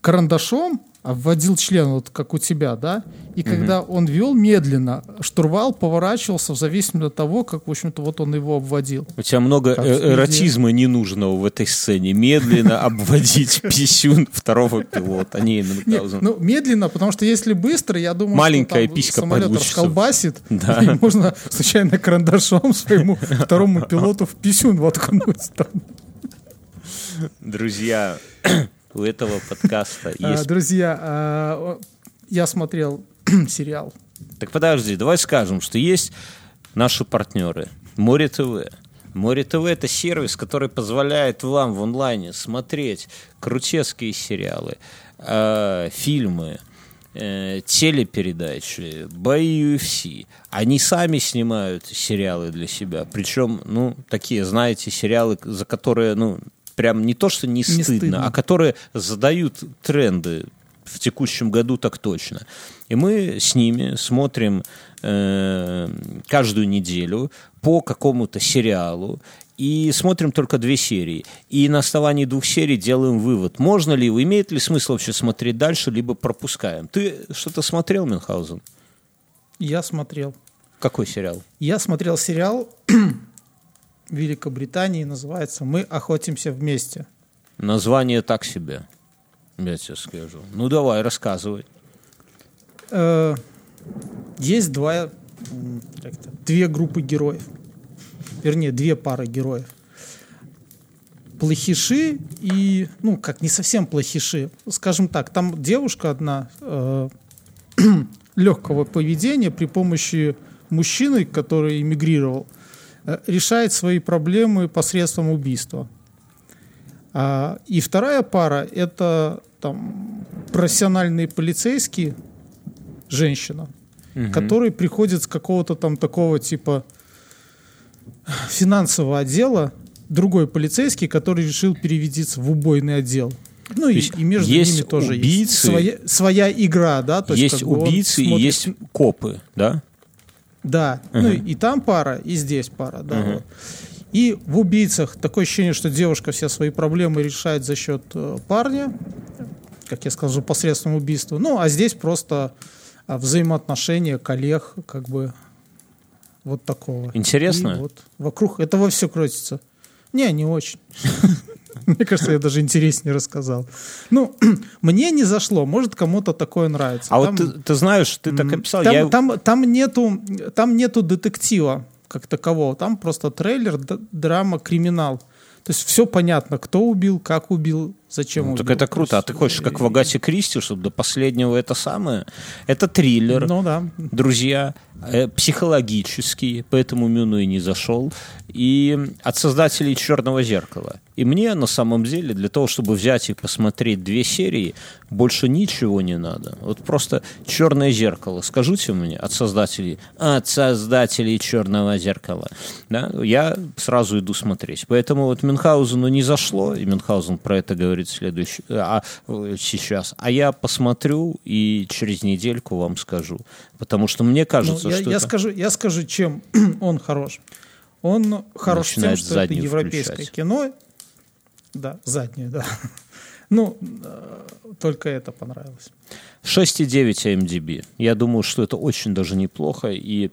карандашом вводил член, вот как у тебя, да, и когда он вел медленно, штурвал поворачивался в зависимости от того, как, в общем-то, вот он его обводил. У тебя много Как э- эротизма ненужного в этой сцене. Медленно обводить писюн второго пилота. Не, ну, медленно, потому что если быстро, я думаю, Маленькая писька самолет получится. расколбасит, и можно случайно карандашом своему второму пилоту в писюн воткнуть. Друзья, у этого подкаста А, есть... Друзья, а, я смотрел сериал. Так подожди, давай скажем, что есть наши партнеры. Море ТВ. Море ТВ – это сервис, который позволяет вам в онлайне смотреть крутецкие сериалы, э, фильмы, э, телепередачи, бои UFC. Они сами снимают сериалы для себя. Причем, ну, такие, знаете, сериалы, за которые, ну, прям не то, что не стыдно, стыдно. а которые задают тренды в текущем году так точно. И мы с ними смотрим э, каждую неделю по какому-то сериалу и смотрим только две серии. И на основании двух серий делаем вывод, можно ли, имеет ли смысл вообще смотреть дальше, либо пропускаем. Ты что-то смотрел, Мюнхгаузен? Я смотрел. Какой сериал? Я смотрел сериал Великобритании, называется «Мы охотимся вместе». Название так себе, я тебе скажу. Ну давай, рассказывай. Э, Есть два, две группы героев. Вернее, две пары героев. плохиши и, ну, как не совсем плохиши. Скажем так, там девушка одна э, легкого поведения при помощи мужчины, который эмигрировал, решает свои проблемы посредством убийства. А, и вторая пара – это там, профессиональные полицейские, женщина, который приходит с какого-то там такого типа финансового отдела, другой полицейский, который решил переведиться в убойный отдел. Ну и, есть и между есть ними тоже есть убийцы, своя, своя игра, да? То есть как бы он убийцы и смотрит- есть копы, да? Да, ну и там пара, и здесь пара, да. вот. И в убийцах такое ощущение, что девушка все свои проблемы решает за счет э, парня, как я сказал, посредством убийства. Ну, а здесь просто а, взаимоотношения коллег, как бы вот такого. Интересно? И вот вокруг этого все крутится. Не, не очень. Мне кажется, я даже интереснее рассказал. Ну, мне не зашло. Может, кому-то такое нравится. А Там- вот ты, ты знаешь, ты так описал, там, я... там, там нету, там нету детектива как такового. Там просто трейлер, драма, криминал. То есть все понятно, кто убил, как убил, зачем Ну, так это То круто. А ты хочешь, как в Агате Кристи, чтобы до последнего это самое? Это триллер. Ну да. друзья, э, психологический, поэтому Мюну и не зашел, и от создателей «Черного зеркала». И мне, на самом деле, для того, чтобы взять и посмотреть две серии, больше ничего не надо. Вот просто «Черное зеркало». Скажите мне от создателей, от создателей «Черного зеркала». Да? Я сразу иду смотреть. Поэтому вот Мюнхгаузену не зашло, и Мюнхгаузен про это говорит следующий, а, э, сейчас. А я посмотрю и через недельку вам скажу. Потому что мне Ну, кажется, я, что я это- скажу, я скажу, чем он хорош. Он хорош тем, Начинает что это европейское включать. кино. Да, заднюю, да. Ну, э, только это понравилось. 6,9 IMDb. Я думаю, что это очень даже неплохо. И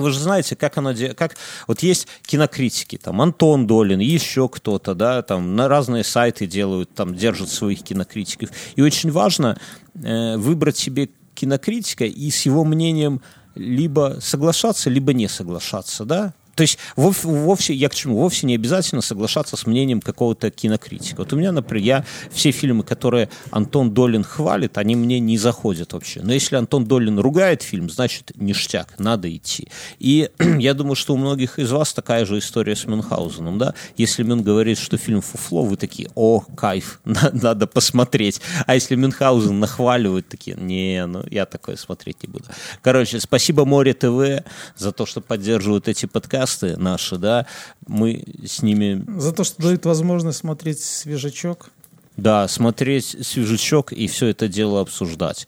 вы же знаете, как оно... Как, вот есть кинокритики, там Антон Долин, еще кто-то, да, там на разные сайты делают, там держат своих кинокритиков. И очень важно э, выбрать себе кинокритика и с его мнением либо соглашаться, либо не соглашаться, да? То есть вов- вовсе, я к чему? Вовсе не обязательно соглашаться с мнением какого-то кинокритика. Вот у меня, например, я все фильмы, которые Антон Долин хвалит, они мне не заходят вообще. Но если Антон Долин ругает фильм, значит ништяк, надо идти. И я думаю, что у многих из вас такая же история с Мюнхгаузеном, да? Если Мюн говорит, что фильм фуфло, вы такие, о, кайф, на- надо посмотреть. А если Мюнхгаузен нахваливает, такие, не, ну я такое смотреть не буду. Короче, спасибо Море ТВ за то, что поддерживают эти подкасты наши, да. Мы с ними За то, что дают возможность смотреть свежачок. да, смотреть свежачок и все это дело обсуждать.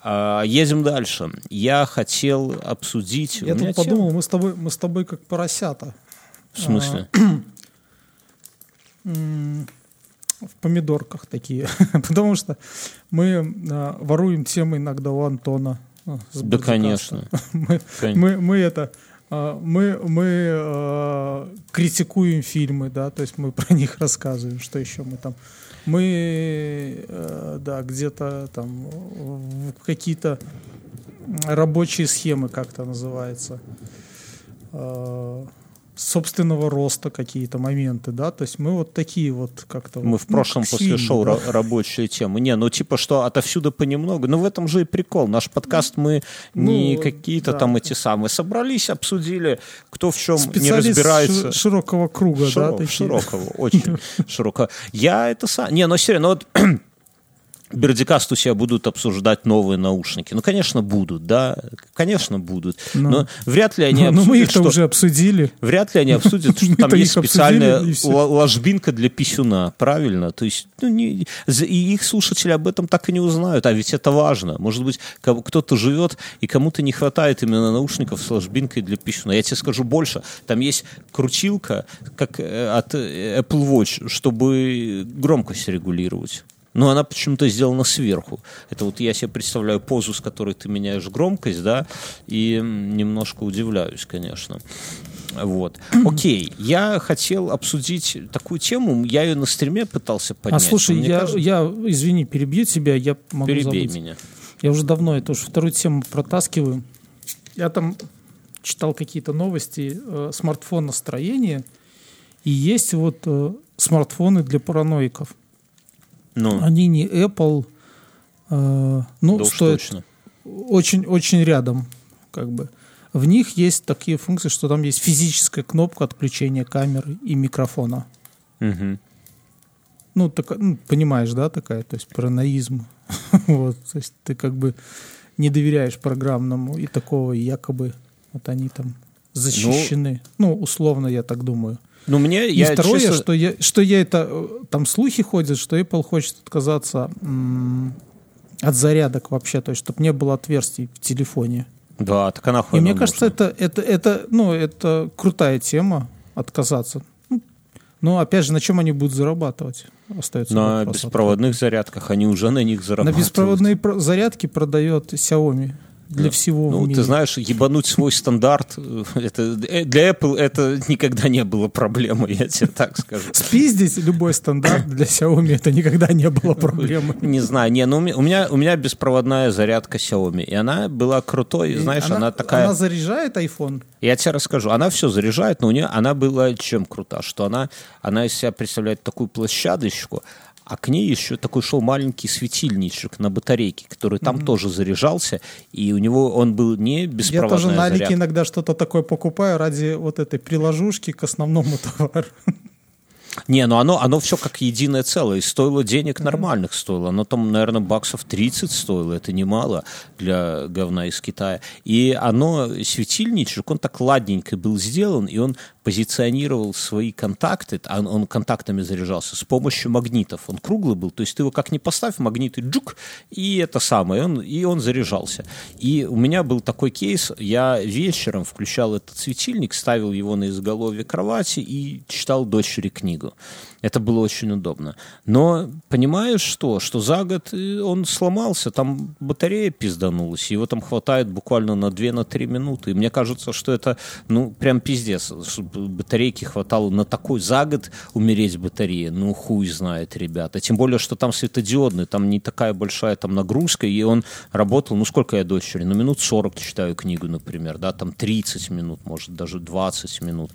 А, едем дальше. Я хотел обсудить... Я тут тема- подумал, мы с тобой, мы с тобой как поросята. В смысле? М, в помидорках такие. Потому что мы а, воруем темы иногда у Антона. а, Да, конечно. Мы, Кон- мы, мы это... а, Мы, мы а, критикуем фильмы, да, то есть мы про них рассказываем, что еще мы там. Мы, э, да, где-то там какие-то рабочие схемы, как это называется, э, собственного роста какие-то моменты, да, то есть мы вот такие вот как-то... Мы вот, в ну, прошлом как после шоу да. ра- рабочие темы. Не, ну типа что отовсюду понемногу. Ну в этом же и прикол. Наш подкаст мы не Ну, какие-то да. там эти самые. Собрались, обсудили, кто в чем не Специалист разбирается. ши- широкого круга, да, Широ- такие. широкого, очень широкого. Я это сам... Не, ну серьезно, ну вот Бердикаст у себя будут обсуждать новые наушники. Ну, конечно, будут, да, конечно, будут. Ну. Но вряд ли они Ну, ну, мы обсудят, их-то что... уже обсудили. Вряд ли они обсудят, что там есть их специальная ложбинка для писюна, правильно? То есть, ну, не- и их слушатели об этом так и не узнают, а ведь это важно. Может быть, кто-то живет, и кому-то не хватает именно наушников с ложбинкой для писюна. Я тебе скажу больше. Там есть крутилка, как э, от э, Apple Watch, чтобы громкость регулировать. Но она почему-то сделана сверху. Это вот я себе представляю позу, с которой ты меняешь громкость, да, и немножко удивляюсь, конечно. Вот. Окей, я хотел обсудить такую тему, я ее на стриме пытался поднять. А слушай, я, кажется- я, извини, перебью тебя, я могу Перебей забыть. меня. Я уже давно эту же вторую тему протаскиваю. Я там читал какие-то новости, э, смартфон настроения, И есть вот э, смартфоны для параноиков. Ну, Они не Apple, э, ну, да уж стоят точно. очень, очень рядом, как бы. В них есть такие функции, что там есть физическая кнопка отключения камеры и микрофона. Мгм. Ну, так, ну, понимаешь, да, такая, то есть параноизм. вот, то есть ты как бы не доверяешь программному и такого якобы вот они там защищены. Ну, условно, я так думаю. Ну, мне, И я второе, честно- что я, что я это, там слухи ходят, что Apple хочет отказаться м, от зарядок вообще, то есть, чтобы не было отверстий в телефоне. Да, так она И мне кажется, это, это, это, ну, это крутая тема отказаться. Ну, Но опять же, на чем они будут зарабатывать? Остается На беспроводных зарядках они уже на них открытый. На зарабатывают. беспроводные про- зарядки продает Xiaomi для Да. всего Ну, мире. ты знаешь, ебануть свой стандарт, э, это, э, для Apple это никогда не было проблемой, я тебе так скажу. Спиздить любой стандарт для Xiaomi это никогда не было проблемой. Не знаю, не, ну у меня- у меня, беспроводная зарядка Xiaomi, и она была крутой, знаешь, она, такая... Она заряжает iPhone. Я тебе расскажу. Она все заряжает, но у нее она была чем крута, что она, она из себя представляет такую площадочку, а к ней еще такой шел маленький светильничек на батарейке, который там тоже заряжался, и у него он был не Я беспроводная тоже на Алике иногда что-то такое покупаю ради вот этой приложушки к основному товару. Не, ну оно, оно все как единое целое. И стоило денег нормальных стоило. Оно там, наверное, баксов 30 стоило. Это немало для говна из Китая. И оно, светильничек, он так ладненько был сделан, и он позиционировал свои контакты, а он, он контактами заряжался с помощью магнитов. Он круглый был, то есть ты его как не поставь, магниты джук, и это самое, он, и он заряжался. И у меня был такой кейс, я вечером включал этот светильник, ставил его на изголовье кровати и читал дочери книгу. Это было очень удобно. Но понимаешь что? Что за год э, он сломался, там батарея пизданулась, его там хватает буквально на 2-3 минуты. И мне кажется, что это, ну, прям пиздец, чтобы батарейки хватало на такой за год умереть батарея. Ну, хуй знает, ребята. Тем более, что там светодиодный, там не такая большая там нагрузка, и он работал, ну, сколько я дочери? Ну, минут 40 читаю книгу, например, да, там 30 минут, может, даже 20 минут.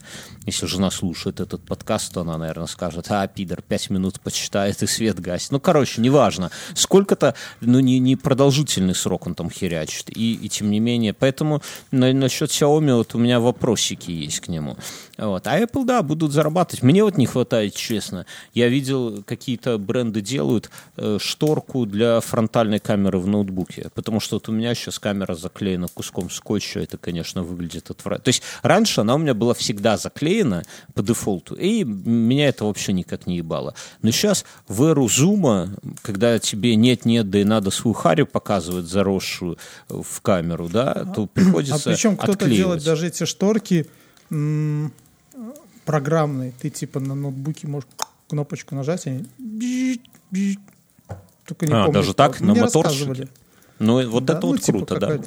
Если жена слушает этот подкаст, то она, наверное, скажет, а, пидор, 5 минут почитает и свет гасит. Ну, короче, неважно. Сколько-то, ну, не, не продолжительный срок он там херячит. И, и тем не менее, поэтому на, насчет Xiaomi вот у меня вопросики есть к нему. Вот. А Apple, да, будут зарабатывать. Мне вот не хватает, честно. Я видел, какие-то бренды делают э, шторку для фронтальной камеры в ноутбуке. Потому что вот у меня сейчас камера заклеена куском скотча. Это, конечно, выглядит отвратительно. То есть раньше она у меня была всегда заклеена по дефолту. И меня это вообще никак не ебало. Но сейчас в эру зума, когда тебе нет-нет, да и надо свою харю показывать, заросшую в камеру, да, то А приходится причем кто-то делает даже эти шторки м, программные. Ты типа на ноутбуке можешь кнопочку нажать, и они бжит, бжит. Только не А, помню, даже кто. так, на Мне моторчике? рассказывали. Ну, вот Да, это ну, вот типа круто, да.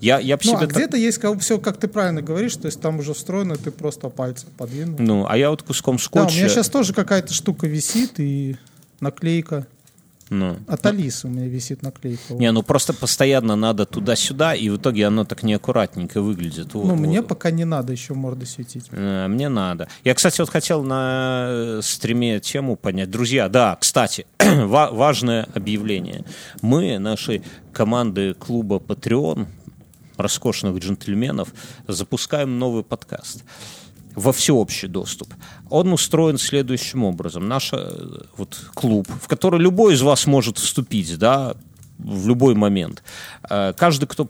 Я, я Ну, а так- где-то есть все, как ты правильно говоришь, то есть там уже встроено, ты просто пальцем подвинул. Ну, а я вот куском Да, у скотча... меня сейчас тоже какая-то штука висит, и наклейка. ну, От Алисы у меня висит наклейка. Не, ну просто постоянно надо туда-сюда, и в итоге оно так неаккуратненько выглядит. Вот, ну, мне вот. пока не надо еще морды светить. Э, Мне надо. Я, кстати, вот хотел на э, стриме тему поднять. Друзья, да, кстати, ва- важное объявление. Мы, нашей команды клуба Patreon, роскошных джентльменов, запускаем новый подкаст во всеобщий доступ. Он устроен следующим образом. Наш э, вот клуб, в который любой из вас может вступить, да, в любой момент. Э, Каждый, кто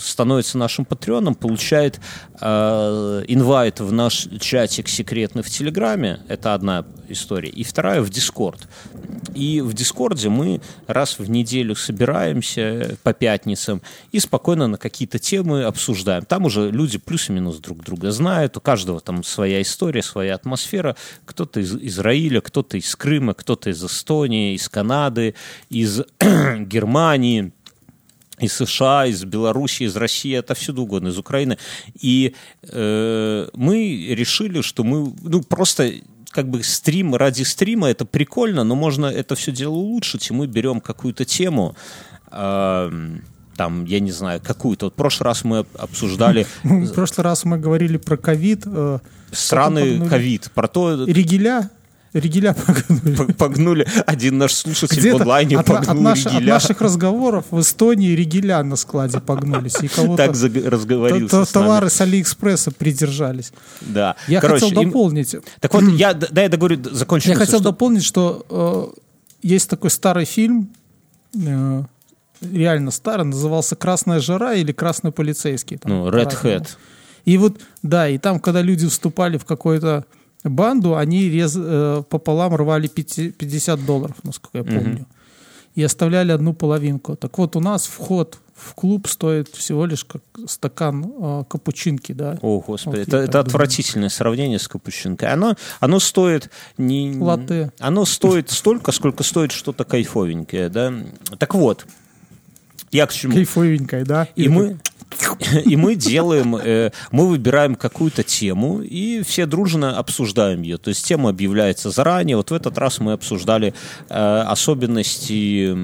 становится нашим патреоном, получает э, invite в наш чатик секретный в Телеграме. Это одна история. И вторая в Дискорд. И в Дискорде мы раз в неделю собираемся по пятницам и спокойно на какие-то темы обсуждаем. Там уже люди плюс-минус друг друга знают, у каждого там своя история, своя атмосфера. Кто-то из Израиля, кто-то из Крыма, кто-то из Эстонии, из Канады, из Германии из США, из Беларуси, из России, отовсюду угодно, из Украины. И э, мы решили, что мы ну, просто как бы стрим ради стрима это прикольно, но можно это все дело улучшить, и мы берем какую-то тему, э, там, я не знаю, какую-то. Вот в прошлый раз мы обсуждали В прошлый раз мы говорили про ковид. э, погнули? ковид, про то, Ригеля. Ригеля погнули. погнули, один наш слушатель в онлайне от, от погнул наш- от наших разговоров в Эстонии ригеля на складе погнулись. И кого-то Так разговорился то- то- товары с Алиэкспресса придержались. Да. Я Короче, хотел им- дополнить. Так вот, я, да, я договорю, закончу. Я хотел что- дополнить, что э, есть такой старый фильм, э, реально старый, назывался «Красная жара» или «Красный полицейский». там Ну, Red. Hat. И вот, да, и там, когда люди вступали в какую-то банду, они рез, э, пополам рвали пяти- 50 долларов, насколько я помню. И оставляли одну половинку. Так вот, у нас вход в клуб стоит всего лишь как стакан э, капучинки, да. О, господи, Вот это, это думаю. отвратительное сравнение с капучинкой. Оно, оно стоит не... Латте. Оно стоит столько, сколько стоит что-то кайфовенькое, да? Так вот, я к чему? Кайфовенькой, да. И мы, и мы делаем, э, мы выбираем какую-то тему и все дружно обсуждаем ее. То есть тема объявляется заранее. Вот в этот раз мы обсуждали э, особенности,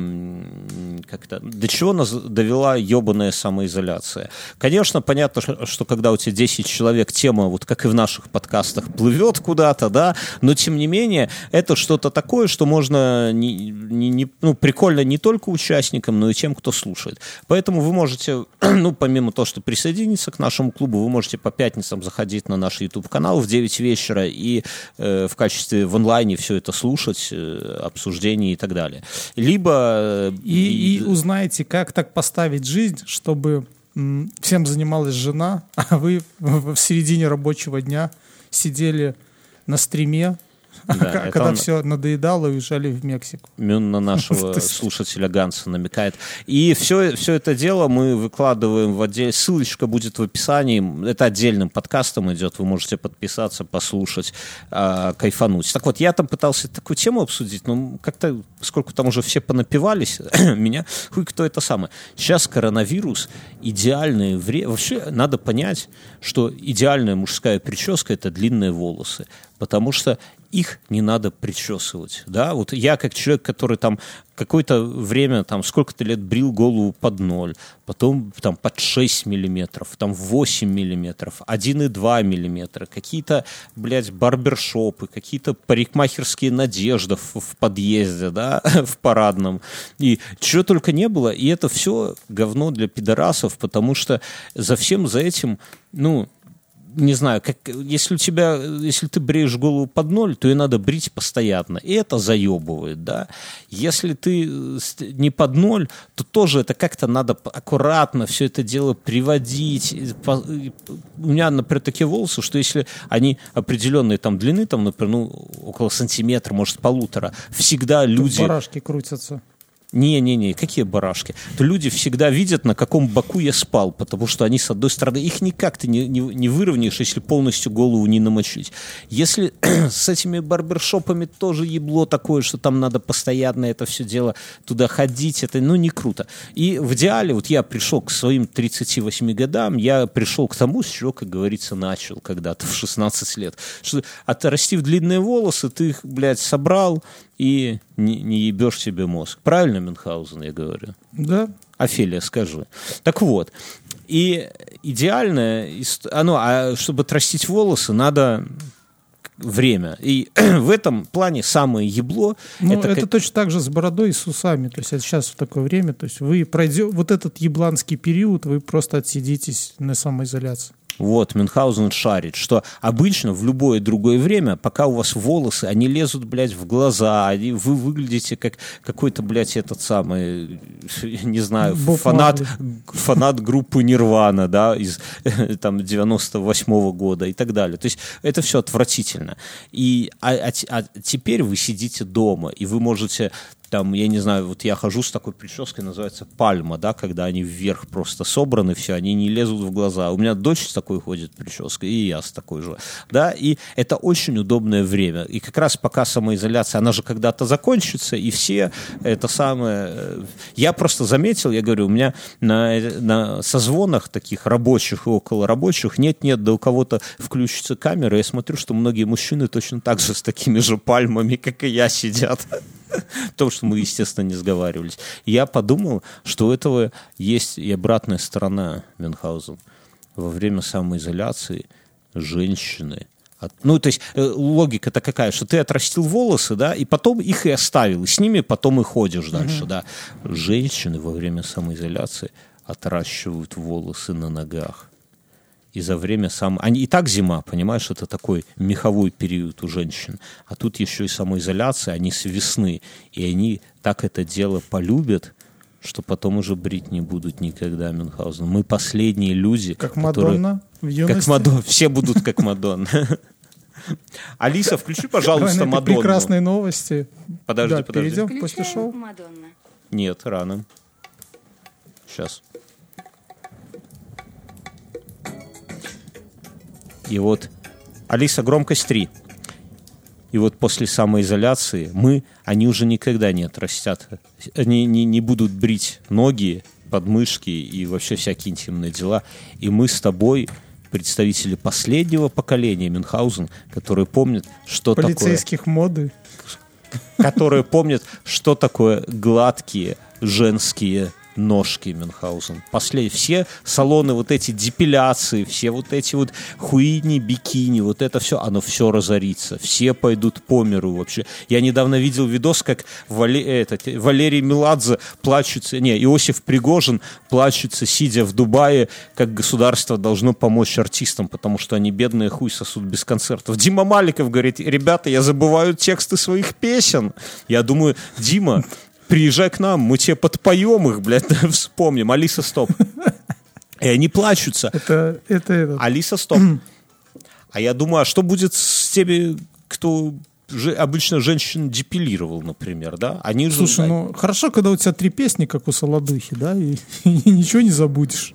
как-то, до чего нас довела ебаная самоизоляция. Конечно, понятно, что, что когда у тебя 10 человек, тема, вот как и в наших подкастах, плывет куда-то, да, но тем не менее это что-то такое, что можно не, не- не- ну, прикольно не только участникам, но и тем, кто слушает. Поэтому вы можете, ну, помимо того, что присоединиться к нашему клубу, вы можете по пятницам заходить на наш YouTube-канал в 9 вечера и э, в качестве в онлайне все это слушать, э, обсуждения и так далее. Либо... э, И, и узнаете, как так поставить жизнь, чтобы всем занималась жена, а вы в середине рабочего дня сидели на стриме, Да, когда он- все надоедало, уезжали в Мексику. Мюн на нашего слушателя Ганса намекает. И все, все это дело мы выкладываем в отделе. Ссылочка будет в описании. Это отдельным подкастом идет. Вы можете подписаться, послушать, а, кайфануть. Так вот, я там пытался такую тему обсудить, но как-то, поскольку там уже все понапивались, меня хуй кто это самое. Сейчас коронавирус, идеальное время. Вообще надо понять, что идеальная мужская прическа – это длинные волосы. Потому что их не надо причесывать, да, вот я как человек, который там какое-то время, там, сколько-то лет брил голову под ноль, потом там под 6 миллиметров, там 8 миллиметров, 1,2 миллиметра, какие-то, блядь, барбершопы, какие-то парикмахерские надежды в, в подъезде, да, в парадном, и чего только не было, и это все говно для пидорасов, потому что за всем за этим, ну, не знаю, как, если у тебя, если ты бреешь голову под ноль, то ее надо брить постоянно. И это заебывает, да. Если ты э, не под ноль, то тоже это как-то надо аккуратно все это дело приводить. И и У меня, например, такие волосы, что если они определенной там длины, там, например, ну, около сантиметра, может, полутора, всегда люди... Барашки крутятся. Не-не-не, какие барашки? То люди всегда видят, на каком боку я спал, потому что они, с одной стороны, их никак ты не, не, не выровняешь, если полностью голову не намочить. Если с этими барбершопами тоже ебло такое, что там надо постоянно это все дело туда ходить, это, ну, не круто. И в идеале, вот я пришел к своим 38 годам, я пришел к тому, с чего, как говорится, начал когда-то в 16 лет. Что отрастив длинные волосы, ты их, блядь, собрал, и не, не ебешь себе мозг. Правильно, Мюнхгаузен, я говорю? Да, Офелия, скажи. Так вот, и идеальное, а, ну, а чтобы отрастить волосы, надо время. И в этом плане самое ебло Ну, это, это, как- точно так же с бородой и с усами. То есть это сейчас в такое время. То есть вы пройдете вот этот ебланский период, вы просто отсидитесь на самоизоляции. Вот, Мюнхгаузен шарит, что обычно в любое другое время, пока у вас волосы, они лезут, блядь, в глаза, они, вы выглядите как какой-то, блядь, этот самый, не знаю, Боб фанат, Марли. фанат группы Нирвана, да, из там 98 года и так далее. То есть это все отвратительно. И, а, а а теперь вы сидите дома, и вы можете там, я не знаю, вот я хожу с такой прической, называется пальма, да, когда они вверх просто собраны, все, они не лезут в глаза. У меня дочь с такой ходит прической, и я с такой же, да, и это очень удобное время. И как раз пока самоизоляция, она же когда-то закончится, и все это самое... э, Я просто заметил, я говорю, у меня на, на созвонах таких рабочих и около рабочих нет-нет, да у кого-то включится камера, я смотрю, что многие мужчины точно так же с такими же пальмами, как и я, сидят. Потому что мы, естественно, не сговаривались. Я подумал, что у этого есть и обратная сторона Мюнхгаузен. Во время самоизоляции женщины ну, то есть э, логика-то какая, что ты отрастил волосы, да, и потом их и оставил, и с ними потом и ходишь дальше, да. Женщины во время самоизоляции отращивают волосы на ногах. И за время сам... Они, и так зима, понимаешь, это такой меховой период у женщин. А тут еще и самоизоляция, они с весны. И они так это дело полюбят, что потом уже брить не будут никогда Мюнхгаузен. Мы последние люди, Как которые... Мадонна в Как юности. Мадонна. Все будут как Мадонна. Алиса, включи, пожалуйста, Мадонну. прекрасные новости. Подожди, подожди. перейдем после шоу. Мадонна. Нет, рано. Сейчас. И вот Алиса, громкость 3. И вот после самоизоляции мы, они уже никогда не отрастят, они не, не будут брить ноги, подмышки и вообще всякие интимные дела. И мы с тобой, представители последнего поколения Мюнхгаузен, которые помнят, что такое Полицейских моды. которые помнят, что такое гладкие женские ножки Мюнхгаузен. После все салоны вот эти депиляции, все вот эти вот хуини, бикини, вот это все, оно все разорится. Все пойдут по миру вообще. Я недавно видел видос, как Вале- этот, Валерий Меладзе плачется, не, Иосиф Пригожин плачется, сидя в Дубае, как государство должно помочь артистам, потому что они бедные хуй сосут без концертов. Дима Маликов говорит, ребята, я забываю тексты своих песен. Я думаю, Дима, приезжай к нам, мы тебе подпоем их, блядь, вспомним. Алиса, стоп. И они плачутся. Это, это, этот. Алиса, стоп. А я думаю, а что будет с теми, кто же, обычно женщин депилировал, например, да? Они же... Слушай, ну хорошо, когда у тебя три песни, как у Солодухи, да, и, и ничего не забудешь.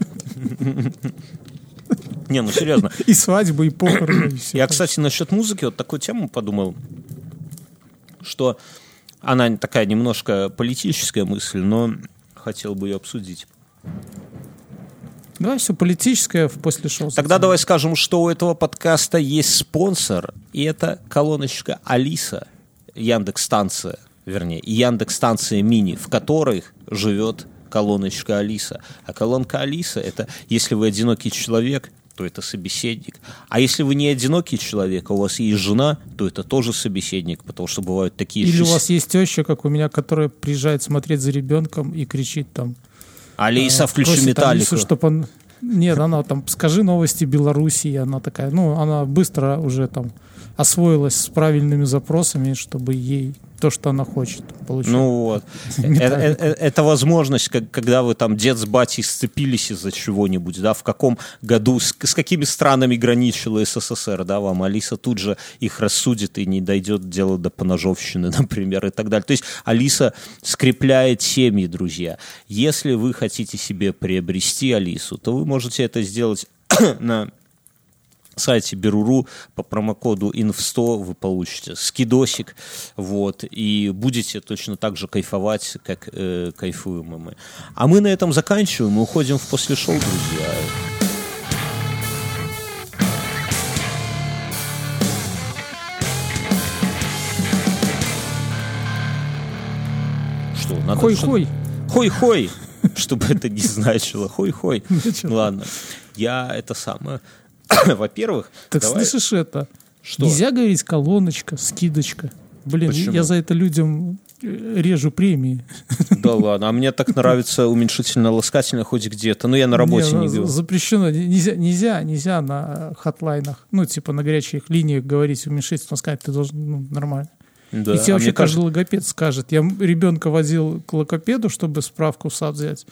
Не, ну серьезно. И свадьбы, и похороны. Я, кстати, насчет музыки вот такую тему подумал, что она такая немножко политическая мысль, но хотел бы ее обсудить. Давай все политическое в после шоу. Тогда давай скажем, что у этого подкаста есть спонсор, и это колоночка Алиса, Яндекс станция, вернее, Яндекс станция мини, в которых живет колоночка Алиса. А колонка Алиса это, если вы одинокий человек, то это собеседник. А если вы не одинокий человек, а у вас есть жена, то это тоже собеседник, потому что бывают такие Или у шесть- вас есть теща, как у меня, которая приезжает смотреть за ребенком и кричит там. Алиса, э, включи металлику. Алису, чтоб он... Нет, она там, скажи новости Белоруссии, она такая, ну, она быстро уже там освоилась с правильными запросами, чтобы ей то, что она хочет, получить. Ну вот. Э- э- э- Это возможность, как- когда вы там дед с батей сцепились из-за чего-нибудь, да, в каком году, с, с какими странами граничила СССР, да, вам Алиса тут же их рассудит и не дойдет дело до поножовщины, например, и так далее. То есть Алиса скрепляет семьи, друзья. Если вы хотите себе приобрести Алису, то вы можете это сделать на сайте Беруру по промокоду INF100 вы получите скидосик, вот, и будете точно так же кайфовать, как э, кайфуем мы. А мы на этом заканчиваем и уходим в после шоу, друзья. Что, надо... Хой-хой. Хой-хой, чтобы это не значило. Хой-хой. Ладно. Я это самое... Во-первых, Так давай- слышишь это? Что? Нельзя говорить колоночка, скидочка. Блин, Почему? я за это людям э, режу премии. Да ладно, а мне так нравится уменьшительно-ласкательно хоть где-то. Но я на работе Не, не, ну, говорю. Запрещено. Нельзя, нельзя, нельзя на хатлайнах, ну, типа на горячих линиях говорить уменьшительно сказать, ты должен, ну, нормально. Да, И тебе а вообще мне каждый кажется, логопед скажет. Я ребенка водил к логопеду, чтобы справку в сад взять.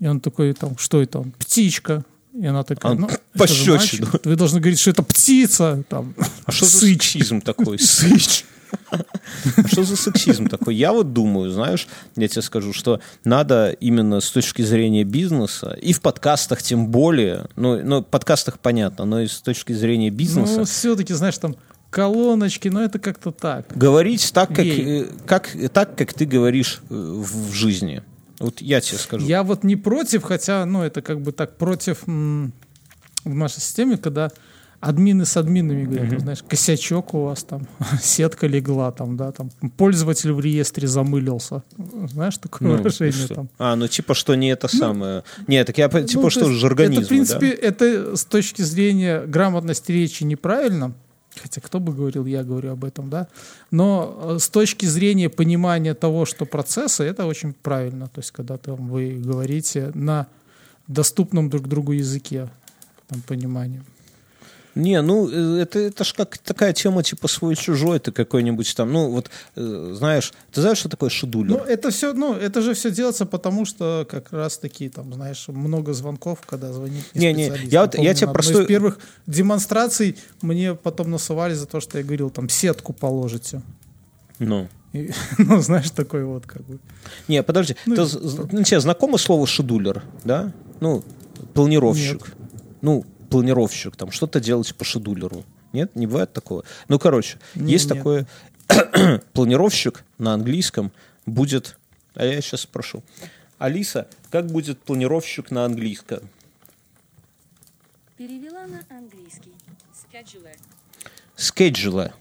И он такой, там, что это? он? Птичка. И она такая, А, ну, пощечину. мальчик. Вы должны говорить, что это птица. Там, а что за сексизм такой? Сыч. А Что за сексизм такой? Я вот думаю, знаешь, я тебе скажу, что надо именно с точки зрения бизнеса, и в подкастах тем более, ну, ну в подкастах понятно, но и с точки зрения бизнеса, Ну, все-таки, знаешь, там колоночки, но это как-то так. говорить так, как, э, как, так, как ты говоришь э, в жизни. Вот я тебе скажу. Я вот не против, хотя, ну, это как бы так против в нашей системе, когда админы с админами говорят, Мгм. знаешь, косячок у вас там, сетка легла там, да, там, пользователь в реестре замылился. Знаешь, такое Ну, выражение там. А, ну типа, что не это самое. Не, так я по- типа, Ну, что жаргонизм, Это, в принципе, это с точки зрения грамотности речи неправильно. Хотя кто бы говорил, я говорю об этом, да. Но э, с точки зрения понимания того, что процессы, это очень правильно. То есть, когда там вы говорите на доступном друг другу языке, там, понимании. Не, ну э, это, это ж как такая тема типа свой-чужой, ты какой-нибудь там, ну вот, э, знаешь, ты знаешь, что такое шедулер? Ну, это все, ну, это же все делается потому, что как раз таки, там, знаешь, много звонков, когда звонит Не, не, специалист. я вот- Помню, я тебе простой- из первых демонстраций мне потом насывали за то, что я говорил, там, сетку положите. Ну. И, ну, знаешь, такой вот как бы. Не, подожди, Ну, ты ну, тебе знакомо слово шедулер, да? Ну, планировщик. Ну, планировщик, там, что-то делать по шедулеру. Нет, не бывает такого. Ну, короче, Не, есть нет. такое планировщик на английском будет, а я сейчас спрошу. Алиса, как будет планировщик на английском? Перевела на английский. Scheduler. Scheduler,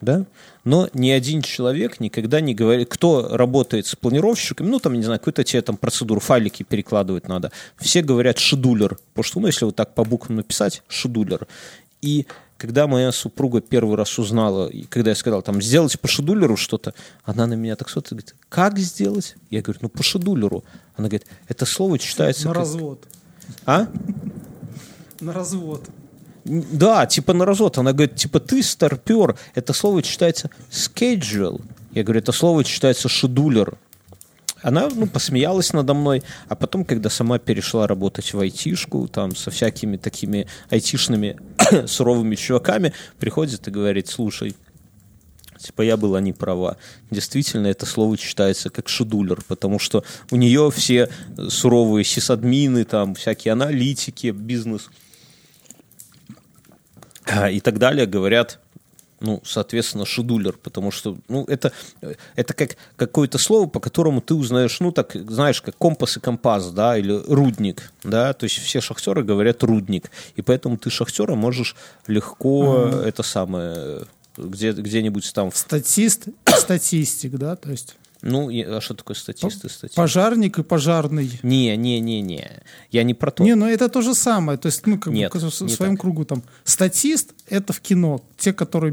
да? Но ни один человек никогда не говорит, кто работает с планировщиком, ну, там, не знаю, какую-то тебе там процедуру, файлики перекладывать надо. Все говорят шедулер, потому что, ну, если вот так по буквам написать, шедулер. И когда моя супруга первый раз узнала, и когда я сказал, там, сделать по шедулеру что-то, она на меня так смотрит, говорит, как сделать? Я говорю, ну, по шедулеру. Она говорит, это слово читается На как... развод. А? На развод. Да, типа на развод. Она говорит, типа ты старпер. Это слово читается schedule. Я говорю, это слово читается шедулер. Она, ну, посмеялась надо мной, а потом, когда сама перешла работать в айтишку, там, со всякими такими айтишными суровыми чуваками, приходит и говорит, слушай, типа я была не права. Действительно, это слово читается как шедулер, потому что у нее все суровые сисадмины, там, всякие аналитики, бизнес и так далее говорят, ну, соответственно, шедулер, потому что, ну, это, э, это как какое-то слово, по которому ты узнаешь, ну, так, знаешь, как компас и компас, да, или рудник, да, то есть все шахтеры говорят рудник, и поэтому ты шахтера можешь легко это самое, где, где-нибудь там, Статист статистик, да, то есть ну, и- а что такое статисты, статисты? пожарник и пожарный. Не, не, не, не, я не про то. Не, ну это то же самое. То есть, ну, как Нет, бы в своем так. кругу там. Статист — это в кино. Те, которые